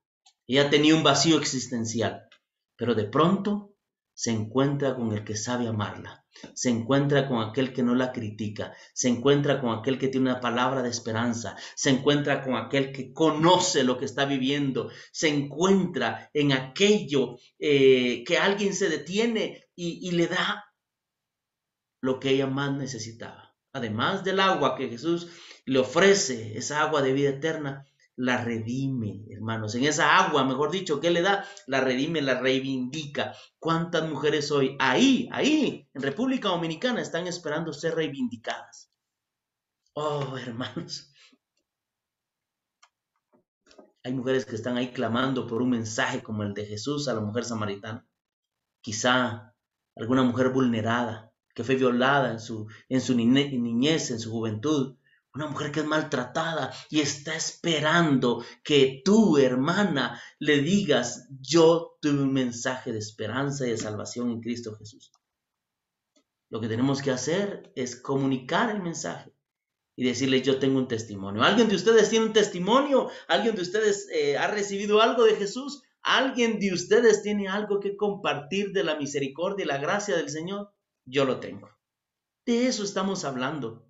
Ella tenía un vacío existencial, pero de pronto se encuentra con el que sabe amarla, se encuentra con aquel que no la critica, se encuentra con aquel que tiene una palabra de esperanza, se encuentra con aquel que conoce lo que está viviendo, se encuentra en aquello eh, que alguien se detiene y le da lo que ella más necesitaba. Además del agua que Jesús le ofrece, esa agua de vida eterna, la redime, hermanos. En esa agua, mejor dicho, ¿qué le da? La redime, la reivindica. ¿Cuántas mujeres hoy ahí, ahí, en República Dominicana, están esperando ser reivindicadas? Oh, [LAUGHS] hermanos. Hay mujeres que están ahí clamando por un mensaje como el de Jesús a la mujer samaritana. Quizá alguna mujer vulnerada, que fue violada en su, en su niñez, en su juventud, una mujer que es maltratada y está esperando que tú, hermana, le digas, yo tuve un mensaje de esperanza y de salvación en Cristo Jesús. Lo que tenemos que hacer es comunicar el mensaje y decirle, yo tengo un testimonio. ¿Alguien de ustedes tiene un testimonio? ¿Alguien de ustedes eh, ha recibido algo de Jesús? ¿Alguien de ustedes tiene algo que compartir de la misericordia y la gracia del Señor? Yo lo tengo. De eso estamos hablando.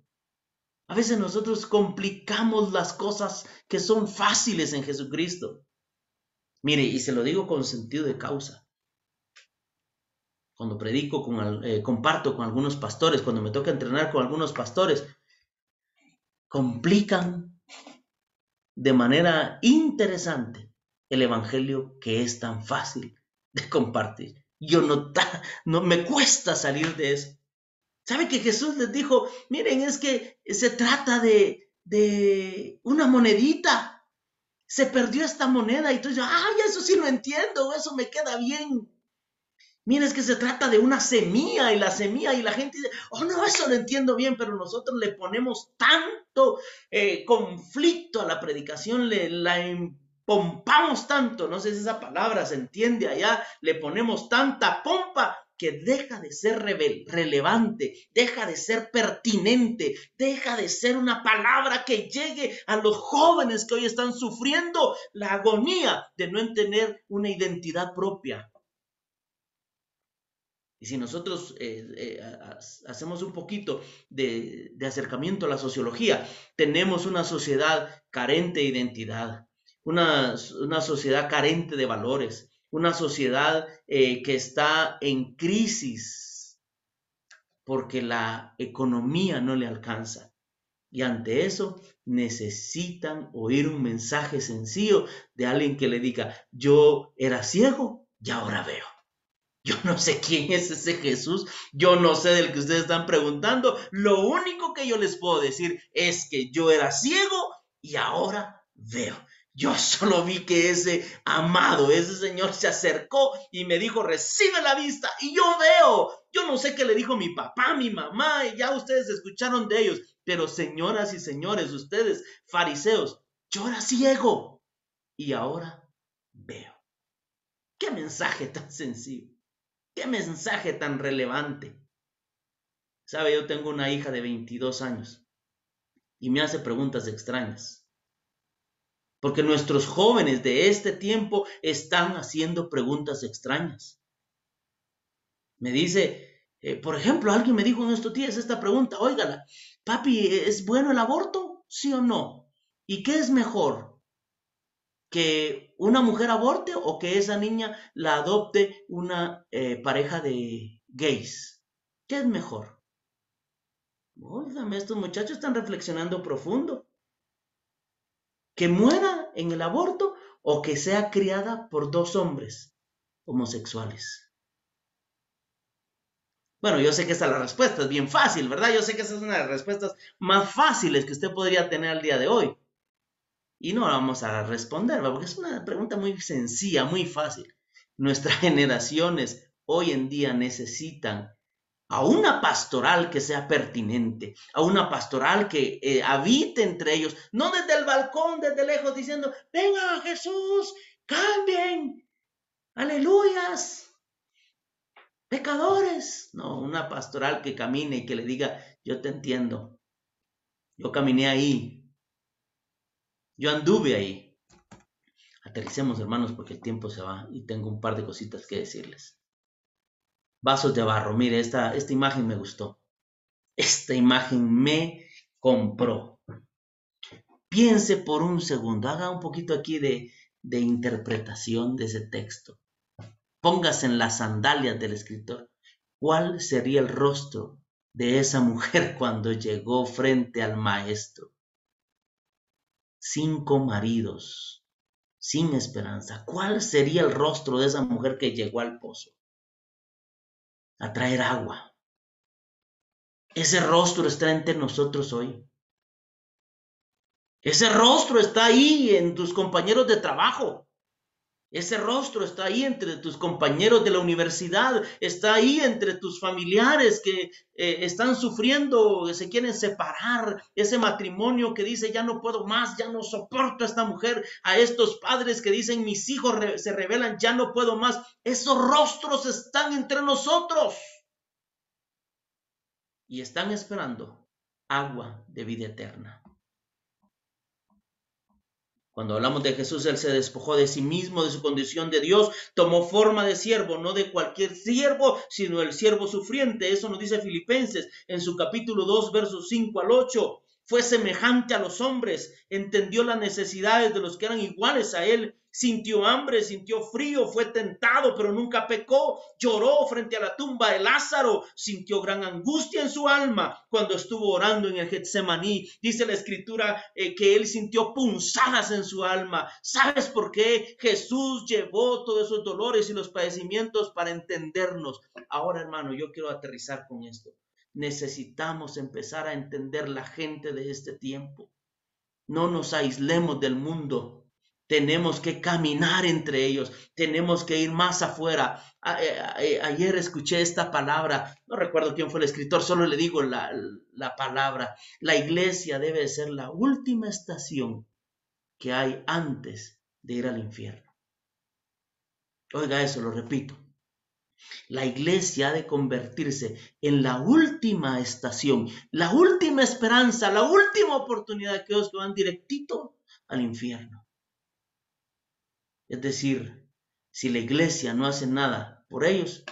A veces nosotros complicamos las cosas que son fáciles en Jesucristo. Mire, y se lo digo con sentido de causa. Cuando predico, con, eh, comparto con algunos pastores, cuando me toca entrenar con algunos pastores, complican de manera interesante el Evangelio que es tan fácil de compartir. Yo no, me cuesta salir de eso. ¿Sabe que Jesús les dijo, miren, es que se trata de, de una monedita? se perdió esta moneda y tú dices, ay, eso sí lo entiendo, eso me queda bien. Mira, es que se trata de una semilla y la semilla y la gente dice, oh no, eso lo entiendo bien, pero nosotros le ponemos tanto eh, conflicto a la predicación, le pompamos tanto, no sé si esa palabra se entiende allá, le ponemos tanta pompa que deja de ser relevante, deja de ser pertinente, deja de ser una palabra que llegue a los jóvenes que hoy están sufriendo la agonía de no tener una identidad propia. Y si nosotros eh, eh, hacemos un poquito de, acercamiento a la sociología, tenemos una sociedad carente de identidad, una, una sociedad carente de valores, una sociedad eh, que está en crisis porque la economía no le alcanza. Y ante eso necesitan oír un mensaje sencillo de alguien que le diga, yo era ciego y ahora veo. Yo no sé quién es ese Jesús, yo no sé del que ustedes están preguntando. Lo único que yo les puedo decir es que yo era ciego y ahora veo. Yo solo vi que ese amado, ese señor se acercó y me dijo, recibe la vista y yo veo. Yo no sé qué le dijo mi papá, mi mamá, y ya ustedes escucharon de ellos. Pero señoras y señores, ustedes, fariseos, yo era ciego y ahora veo. Qué mensaje tan sencillo. Qué mensaje tan relevante. Sabe, yo tengo una hija de 22 años y me hace preguntas extrañas porque nuestros jóvenes de este tiempo están haciendo preguntas extrañas. Me dice, eh, por ejemplo, alguien me dijo en estos días esta pregunta, óigala, papi, ¿es bueno el aborto? ¿Sí o no? ¿Y qué es mejor? ¿Que una mujer aborte o que esa niña la adopte una eh, pareja de gays? ¿Qué es mejor? Óigame, estos muchachos están reflexionando profundo que muera en el aborto o que sea criada por dos hombres homosexuales. Bueno, yo sé que esa es la respuesta, es bien fácil, ¿verdad? Yo sé que esa es una de las respuestas más fáciles que usted podría tener al día de hoy. Y no la vamos a responder, porque es una pregunta muy sencilla, muy fácil. Nuestras [LAUGHS] generaciones hoy en día necesitan a una pastoral que sea pertinente, a una pastoral que eh, habite entre ellos, no desde el balcón, desde lejos, diciendo, venga Jesús, cambien, aleluyas, pecadores. No, una pastoral que camine y que le diga, yo te entiendo, yo caminé ahí, yo anduve ahí. Aterricemos hermanos porque el tiempo se va y tengo un par de cositas que decirles vasos de barro. Mire, esta, esta imagen me gustó. Esta imagen me compró. Piense por un segundo, haga un poquito aquí de, de interpretación de ese texto. Póngase en las sandalias del escritor. ¿Cuál sería el rostro de esa mujer [LAUGHS] cuando llegó frente al maestro? Cinco maridos, sin esperanza. ¿Cuál sería el rostro de esa mujer que llegó al pozo? A traer agua. Ese rostro está entre nosotros hoy. Ese rostro está ahí en tus compañeros de trabajo. Ese rostro está ahí entre tus compañeros de la universidad, está ahí entre tus familiares que eh, están sufriendo, que se quieren separar, ese matrimonio que dice ya no puedo más, ya no soporto a esta mujer, a estos padres que dicen mis hijos se revelan, ya no puedo más. Esos rostros están entre nosotros y están esperando agua de vida eterna. Cuando hablamos de Jesús, Él se despojó de sí mismo, de su condición de Dios, tomó forma de siervo, no de cualquier siervo, sino el siervo sufriente. Eso nos dice Filipenses en su capítulo 2, versos 5 al 8. Fue semejante a los hombres, entendió las necesidades de los que eran iguales a Él sintió hambre, sintió frío, fue tentado, pero nunca pecó, lloró frente a la tumba de Lázaro, sintió gran angustia en su alma cuando estuvo orando en el Getsemaní. Dice la escritura eh, que él sintió punzadas en su alma. ¿Sabes por qué? Jesús llevó todos esos dolores y los padecimientos para entendernos. Ahora, hermano, yo quiero aterrizar con esto. Necesitamos empezar a entender la gente de este tiempo. No nos aislemos del mundo tenemos que caminar entre ellos, tenemos que ir más afuera. ayer escuché esta palabra, no recuerdo quién fue el escritor, solo le digo la, la palabra. La iglesia debe ser la última estación que hay antes de ir al infierno. Oiga eso, lo repito. La iglesia ha de convertirse en la última estación, la última esperanza, la última oportunidad que os van directito al infierno. Es decir, si la iglesia no hace nada por ellos,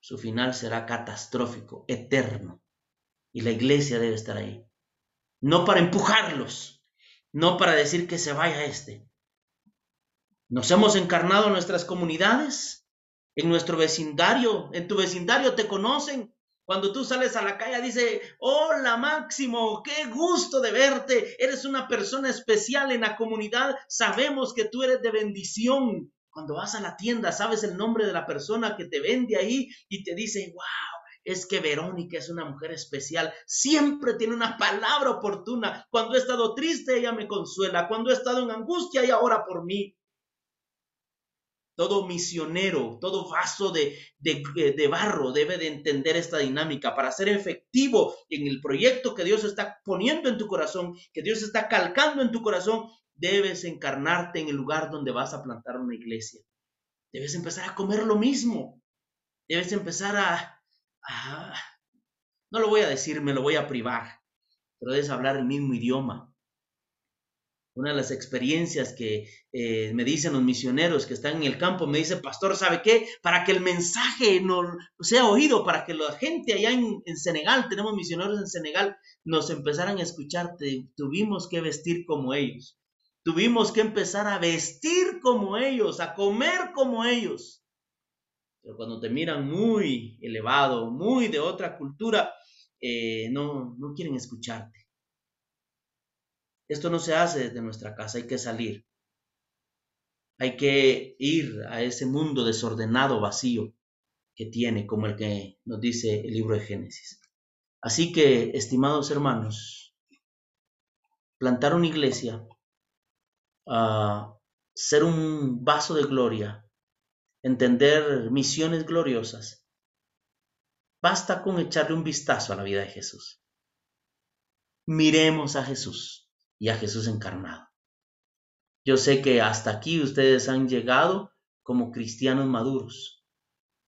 su final será catastrófico, eterno. Y la iglesia debe estar ahí. No para empujarlos, no para decir que se vaya este. Nos hemos encarnado en nuestras comunidades, en nuestro vecindario, en tu vecindario te conocen, cuando tú sales a la calle, dice, hola Máximo, qué gusto de verte. Eres una persona especial en la comunidad. Sabemos que tú eres de bendición. Cuando vas a la tienda, sabes el nombre de la persona que te vende ahí y te dice, wow, es que Verónica es una mujer especial, siempre tiene una palabra oportuna. Cuando he estado triste, ella me consuela. Cuando he estado en angustia, ella ora por mí todo misionero, todo vaso de, eh, de, barro debe de entender esta dinámica para ser efectivo en el proyecto que Dios está poniendo en tu corazón, que Dios está calcando en tu corazón. Debes encarnarte en el lugar donde vas a plantar una iglesia. Debes empezar a comer lo mismo. Debes empezar a, a no lo voy a decir, me lo voy a privar, pero debes hablar el mismo idioma una de las experiencias que eh, me dicen los misioneros que están en el campo, me dice, pastor, ¿sabe qué? Para que el mensaje no sea oído, para que la gente allá en, Senegal, tenemos misioneros en Senegal, nos empezaran a escuchar, tuvimos que vestir como ellos. Tuvimos que empezar a vestir como ellos, a comer como ellos. Pero cuando te miran muy elevado, muy de otra cultura, eh, no, no quieren escucharte. Esto no se hace desde nuestra casa, hay que salir. Hay que ir a ese mundo desordenado, vacío que tiene, como el que nos dice el libro de Génesis. Así que, estimados hermanos, plantar una iglesia, uh, ser un vaso de gloria, entender misiones gloriosas, basta con echarle un vistazo a la vida de Jesús. Miremos a Jesús y a Jesús encarnado. Yo sé que hasta aquí ustedes han llegado como cristianos maduros.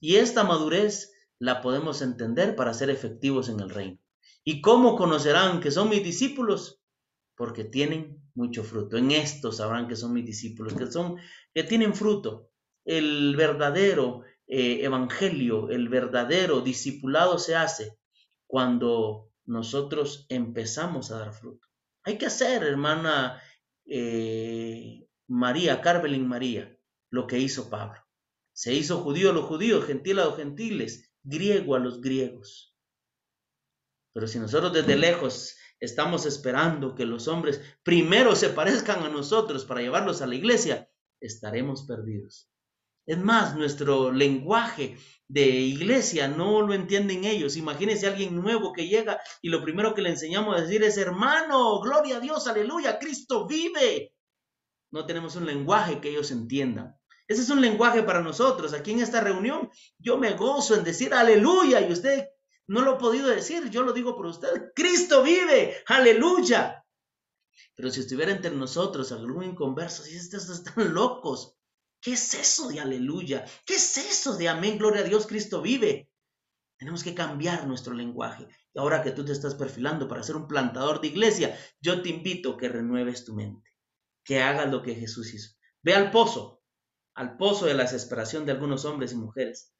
Y esta madurez la podemos entender para ser efectivos en el reino. ¿Y cómo conocerán que son mis discípulos? Porque tienen mucho fruto. En esto sabrán que son mis discípulos, que son que tienen fruto. El verdadero eh, evangelio, el verdadero discipulado se hace cuando nosotros empezamos a dar fruto. Hay que hacer, hermana eh, María, Carmelin María, lo que hizo Pablo. Se hizo judío a los judíos, gentil a los gentiles, griego a los griegos. Pero si nosotros desde lejos estamos esperando que los hombres primero se parezcan a nosotros para llevarlos a la iglesia, estaremos perdidos. Es más, nuestro lenguaje de iglesia no lo entienden ellos. Imagínense alguien nuevo que llega y lo primero que le enseñamos a decir es, hermano, gloria a Dios, aleluya, Cristo vive. No tenemos un lenguaje que ellos entiendan. Ese es un lenguaje para nosotros. Aquí en esta reunión yo me gozo en decir aleluya y usted no lo ha podido decir, yo lo digo por usted. Cristo vive, aleluya. Pero si estuviera entre nosotros algún inconverso, si estos están locos, ¿Qué es eso de aleluya? ¿Qué es eso de amén? Gloria a Dios, Cristo vive. Tenemos que cambiar nuestro lenguaje. Y ahora que tú te estás perfilando para ser un plantador de iglesia, yo te invito a que renueves tu mente, que hagas lo que Jesús hizo. Ve al pozo, al pozo de la desesperación de algunos hombres y mujeres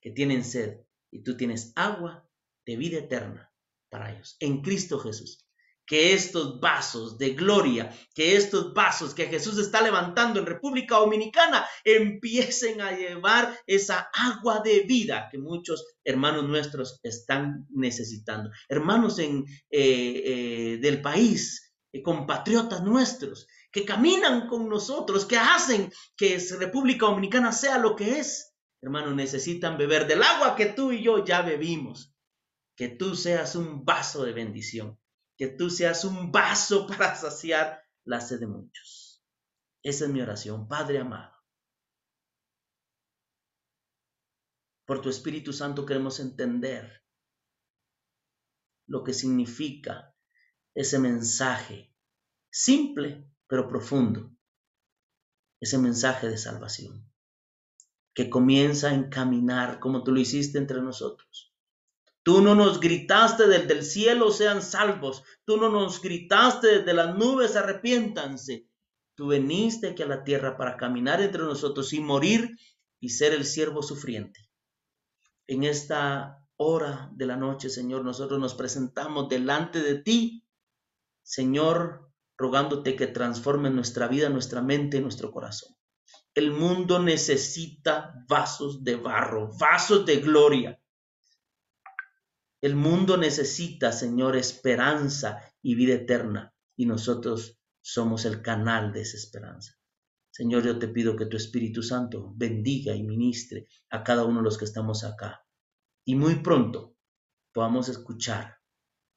que tienen sed y tú tienes agua de vida eterna para ellos, en Cristo Jesús que estos vasos de gloria, que estos vasos que Jesús está levantando en República Dominicana empiecen a llevar esa agua de vida que muchos hermanos nuestros están necesitando. Hermanos en, eh, eh, del país, eh, compatriotas nuestros, que caminan con nosotros, que hacen que República Dominicana sea lo que es. Hermanos, necesitan beber del agua que tú y yo ya bebimos. Que tú seas un vaso de bendición que tú seas un vaso [LAUGHS] para saciar la sed de muchos. Esa es mi oración, Padre amado. Por tu Espíritu Santo queremos entender lo que significa ese mensaje simple pero profundo, ese mensaje de salvación que comienza a encaminar como tú lo hiciste entre nosotros. Tú no nos gritaste desde el cielo sean salvos, tú no nos gritaste desde las nubes arrepiéntanse. Tú veniste aquí a la tierra para caminar entre nosotros y morir y ser el siervo sufriente en esta hora de la noche, Señor, nosotros nos presentamos delante de ti, Señor, rogándote que transforme nuestra vida, nuestra mente nuestro corazón. El mundo necesita vasos de barro, vasos de gloria. El mundo necesita, Señor, esperanza y vida eterna, y nosotros somos el canal de esa esperanza. Señor, yo te pido que tu Espíritu Santo bendiga y ministre a cada uno de los que estamos acá. Y muy pronto podamos escuchar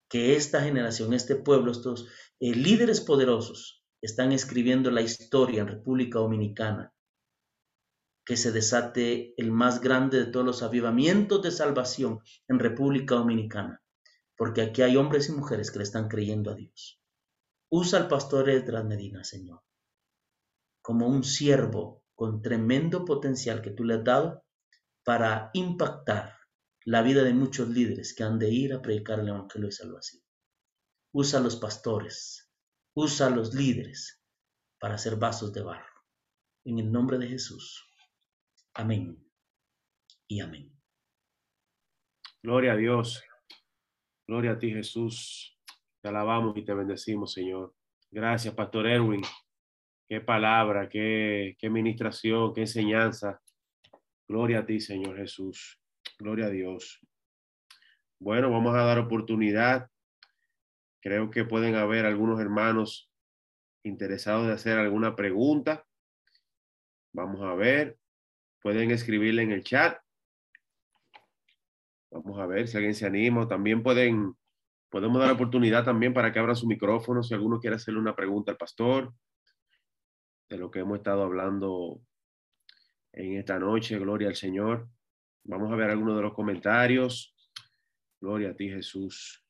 que esta generación, este pueblo, estos eh, líderes poderosos están escribiendo la historia en República Dominicana. Que se desate el más grande de todos los avivamientos de salvación en República Dominicana. Porque aquí hay hombres y mujeres que le están creyendo a Dios. Usa al pastor Edras Medina, Señor como un siervo con tremendo potencial que tú le has dado para impactar la vida de muchos líderes que han de ir a predicar el Evangelio de Salvación. Usa a los pastores, usa a los líderes para hacer vasos de barro. En el nombre de Jesús. Amén y amén. Gloria a Dios. Gloria a ti, Jesús. Te alabamos y te bendecimos, Señor. Gracias, Pastor Erwin. Qué palabra, qué, qué ministración, qué enseñanza. Gloria a ti, Señor Jesús. Gloria a Dios. Bueno, vamos a dar oportunidad. Creo que pueden haber algunos hermanos interesados de hacer alguna pregunta. Vamos a ver. Pueden escribirle en el chat. Vamos a ver si alguien se anima. También pueden, podemos dar oportunidad también para que abra su micrófono si alguno quiere hacerle una pregunta al pastor de lo que hemos estado hablando en esta noche. Gloria al Señor. Vamos a ver algunos de los comentarios. Gloria a ti, Jesús.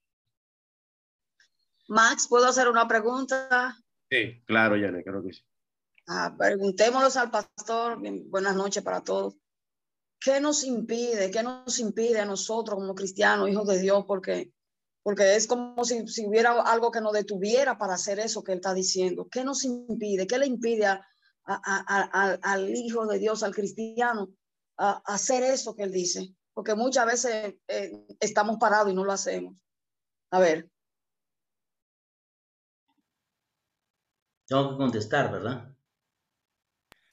Max, ¿puedo hacer una pregunta? Sí, claro, Janet, creo que sí. Ah, preguntémoslos al pastor. buenas noches para todos. ¿Qué nos impide, qué nos impide a nosotros como cristianos, hijos de Dios? Porque porque es como si, hubiera algo que nos detuviera para hacer eso que él está diciendo. ¿Qué nos impide? ¿Qué le impide al Hijo de Dios, al cristiano, a, hacer eso que él dice? Porque muchas veces eh, estamos parados y no lo hacemos. A ver. Tengo que contestar, ¿verdad?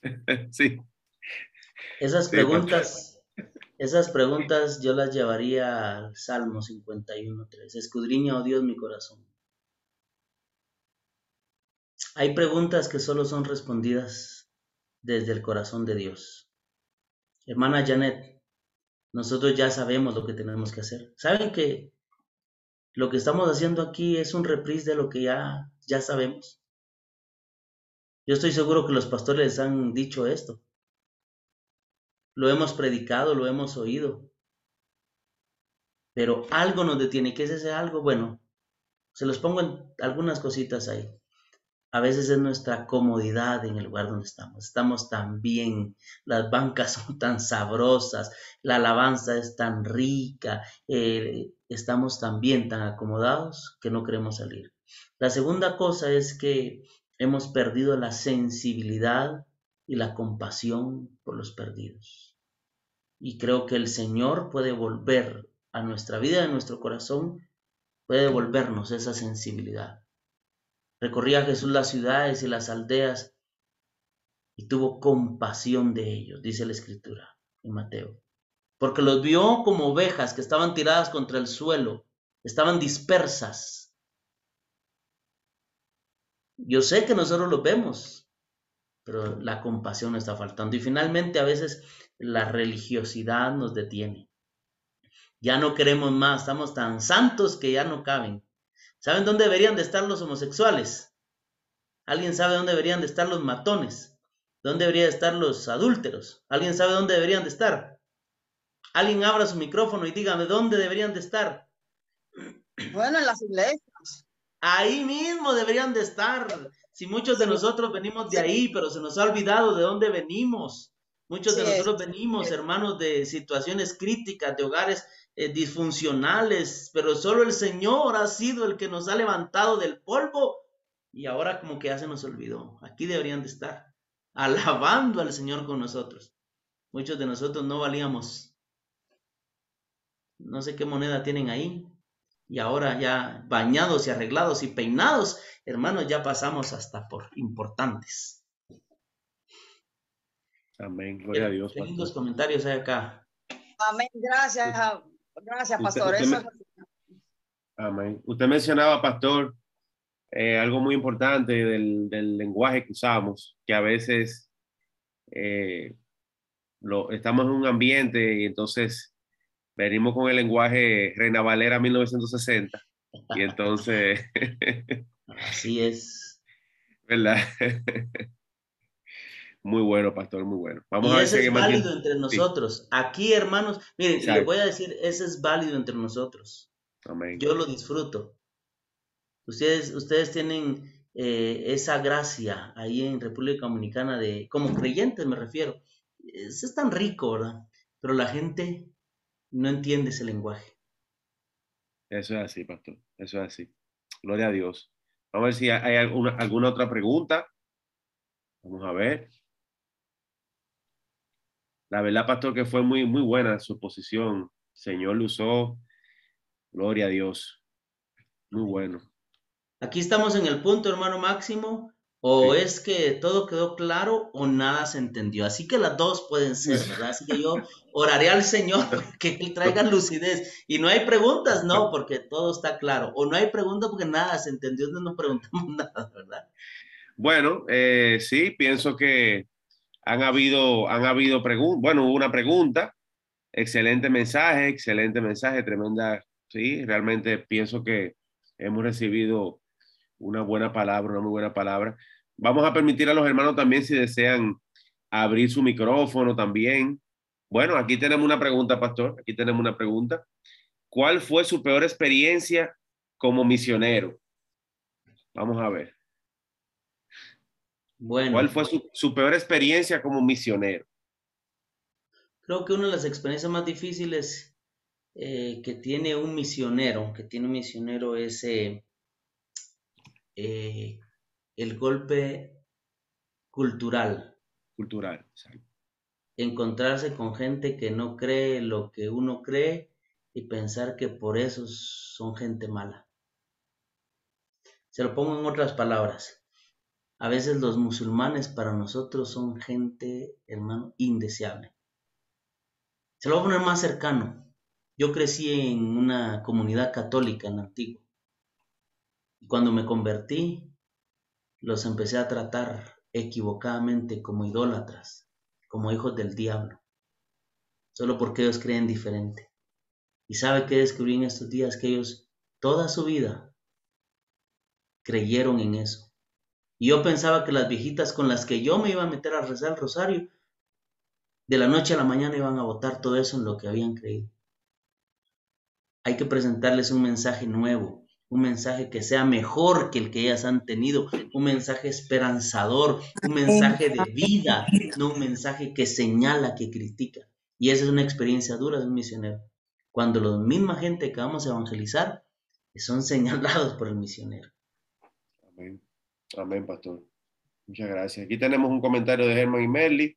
[LAUGHS] Sí. Esas preguntas esas preguntas yo las llevaría al Salmo 51.3. Escudriña, oh Dios, mi corazón. Hay preguntas que solo son respondidas desde el corazón de Dios. Hermana Janet, nosotros ya sabemos lo que tenemos que hacer. ¿Saben que lo que estamos haciendo aquí es un reprise de lo que ya, ya sabemos? Yo estoy seguro que los pastores han dicho esto lo hemos predicado, lo hemos oído. Pero algo nos detiene. ¿Qué es ese algo? Bueno, se los pongo algunas cositas ahí. A veces es nuestra comodidad en el lugar donde estamos. Estamos tan bien, las bancas [LAUGHS] son tan sabrosas, la alabanza es tan rica, eh, estamos tan bien, tan acomodados que no queremos salir. La segunda cosa es que hemos perdido la sensibilidad y la compasión por los perdidos. Y creo que el Señor puede volver a nuestra vida, a nuestro corazón, puede devolvernos esa sensibilidad. Recorría Jesús las ciudades y las aldeas y tuvo compasión de ellos, dice la escritura en Mateo. Porque los vio como ovejas que estaban tiradas contra el suelo, estaban dispersas. Yo sé que nosotros los vemos, pero la compasión está faltando. Y finalmente a veces la religiosidad nos detiene. Ya no queremos más, estamos tan santos que ya no caben. ¿Saben dónde deberían de estar los homosexuales? ¿Alguien sabe dónde deberían de estar los matones? ¿Dónde deberían de estar los adúlteros? ¿Alguien sabe dónde deberían de estar? Alguien abra su micrófono y dígame dónde deberían de estar. Bueno, en las iglesias. Ahí mismo deberían de estar. Si muchos de nosotros venimos de ahí, pero se nos ha olvidado de dónde venimos. Muchos de nosotros venimos, hermanos, de situaciones críticas, de hogares eh, disfuncionales, pero solo el Señor ha sido el que nos ha levantado del polvo y ahora como que ya se nos olvidó. Aquí deberían de estar [LAUGHS] alabando al Señor con nosotros. Muchos de nosotros no valíamos. No sé qué moneda tienen ahí. Y ahora ya bañados y arreglados y peinados, hermanos, ya pasamos hasta por importantes. Amén, gloria a Dios. Qué lindos comentarios hay acá. Amén, gracias, gracias, pastor. Amén. Usted mencionaba, pastor, eh, algo muy importante del, del, lenguaje que usamos, que a veces eh, lo, estamos en un ambiente y entonces venimos con el lenguaje Reina Valera 1960 y entonces... [LAUGHS] Así es. ¿Verdad? Muy bueno, pastor, muy bueno. Vamos y a ver ese es válido entre nosotros. Aquí, hermanos, miren, le voy a decir, ese es válido entre nosotros. Amén. Yo lo disfruto. Ustedes, ustedes tienen eh, esa gracia ahí en República Dominicana de, como creyentes me refiero. Es, es, tan rico, ¿verdad? Pero la gente no entiende ese lenguaje. Eso es así, pastor. Eso es así. Gloria a Dios. Vamos a ver si hay alguna, alguna otra pregunta. Vamos a ver. La verdad, pastor, que fue muy, muy buena su exposición. Señor lo usó. Gloria a Dios. Muy bueno. Aquí estamos en el punto, hermano Máximo, o es que todo quedó claro o nada se entendió. Así que las dos pueden ser, ¿verdad? Así que yo oraré al Señor [LAUGHS] que Él traiga lucidez. Y no hay preguntas, no, porque todo está claro. O no hay preguntas porque nada se entendió, no nos preguntamos [LAUGHS] nada, ¿verdad? Bueno, eh, sí, pienso que han habido, han habido preguntas. Bueno, hubo una pregunta. Excelente mensaje, excelente mensaje, tremenda. Sí, realmente pienso que hemos recibido una buena palabra, una muy buena palabra. Vamos a permitir a los hermanos también si desean abrir su micrófono también. Bueno, aquí tenemos una pregunta, pastor. Aquí tenemos una pregunta. ¿Cuál fue su peor experiencia como misionero? Vamos a ver. Bueno. ¿Cuál fue su, su, peor experiencia como misionero? Creo que una de las experiencias más difíciles eh, que tiene un misionero, que tiene un misionero es eh, eh, el golpe cultural. Cultural, Encontrarse con gente que no cree lo que uno cree y pensar que por eso son gente mala. Se lo pongo en otras palabras. A veces los musulmanes para nosotros son gente, hermano, indeseable. Se lo voy a poner más cercano. Yo crecí en una comunidad católica en Antigua. Y cuando me convertí, los empecé a tratar equivocadamente como idólatras, como hijos del diablo, solo porque ellos creen diferente. Y sabe que descubrí en estos días que ellos toda su vida creyeron en eso. Y yo pensaba que las viejitas con las que yo me iba a meter a rezar el rosario, de la noche a la mañana iban a votar todo eso en lo que habían creído. Hay que presentarles un mensaje nuevo, un mensaje que sea mejor que el que ellas han tenido, un mensaje esperanzador, un mensaje de vida, no un mensaje que señala, que critica. Y esa es una experiencia dura de un misionero. Cuando la misma gente que vamos a evangelizar son señalados por el misionero. Amén. Amén, pastor. Muchas gracias. Aquí tenemos un comentario de Germán y Merly.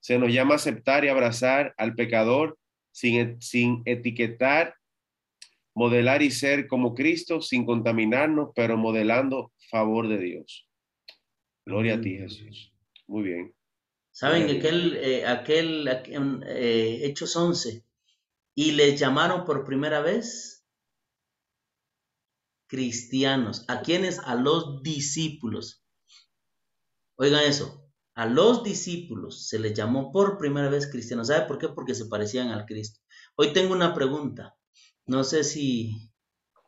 Se nos llama aceptar y abrazar al pecador sin, sin etiquetar modelar y ser como Cristo sin contaminarnos, pero modelando favor de Dios. Gloria a ti, Jesús. Muy bien. Saben aquel, eh, aquel, eh, Hechos 11, y les llamaron por primera vez cristianos. ¿A quiénes? A los discípulos. Oigan eso, a los discípulos se les llamó por primera vez cristianos. ¿Sabe por qué? Porque se parecían al Cristo. Hoy tengo una pregunta. No sé si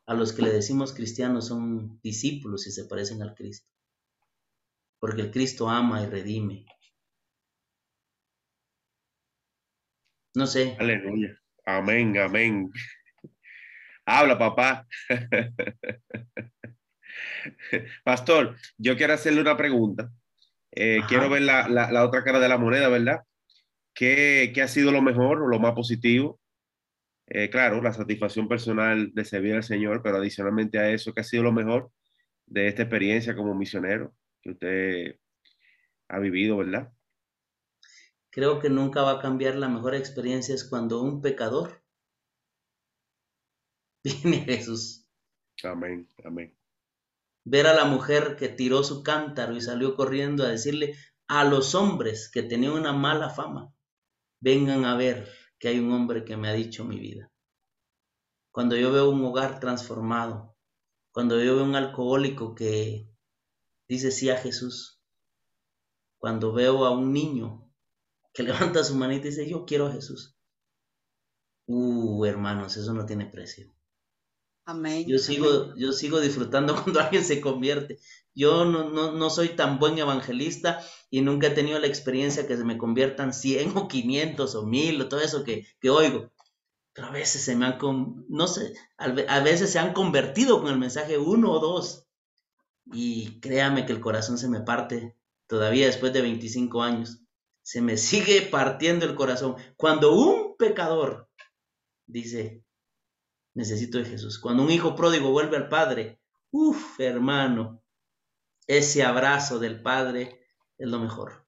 a los que le decimos cristianos son discípulos y se parecen al Cristo. porque el Cristo ama y redime. No sé. Aleluya. Amén, amén. Habla, papá. [LAUGHS] Pastor, yo quiero hacerle una pregunta. Eh, quiero ver la, la, otra cara de la moneda, ¿verdad? ¿Qué, ¿Qué, ha sido lo mejor o lo más positivo? Eh, claro, la satisfacción personal de servir al Señor, pero adicionalmente a eso, ¿qué ha sido lo mejor de esta experiencia como misionero que usted ha vivido, verdad? Creo que nunca va a cambiar la mejor experiencia es cuando un pecador [LAUGHS] viene a Jesús. Amén, amén. Ver a la mujer que tiró su cántaro y salió corriendo a decirle a los hombres que tenían una mala fama, vengan a ver que hay un hombre que me ha dicho mi vida. Cuando yo veo un hogar transformado, cuando yo veo un alcohólico que dice sí a Jesús, cuando veo a un niño que [LAUGHS] levanta su manita y dice, yo quiero a Jesús. Uh, hermanos, eso no tiene precio. Amén. Yo sigo, yo sigo disfrutando [LAUGHS] cuando alguien se convierte. Yo no, no, no, soy tan buen evangelista y nunca he tenido la experiencia que se me conviertan 100 o 500 o 1000 o todo eso que, que oigo. Pero a veces se me han, no sé, a veces se han convertido con el mensaje uno o dos. Y créame que el corazón se me parte todavía después de 25 años se me [LAUGHS] sigue partiendo el corazón. Cuando un pecador dice, necesito de Jesús. Cuando un hijo pródigo vuelve al Padre, uff, hermano, ese abrazo del Padre es lo mejor.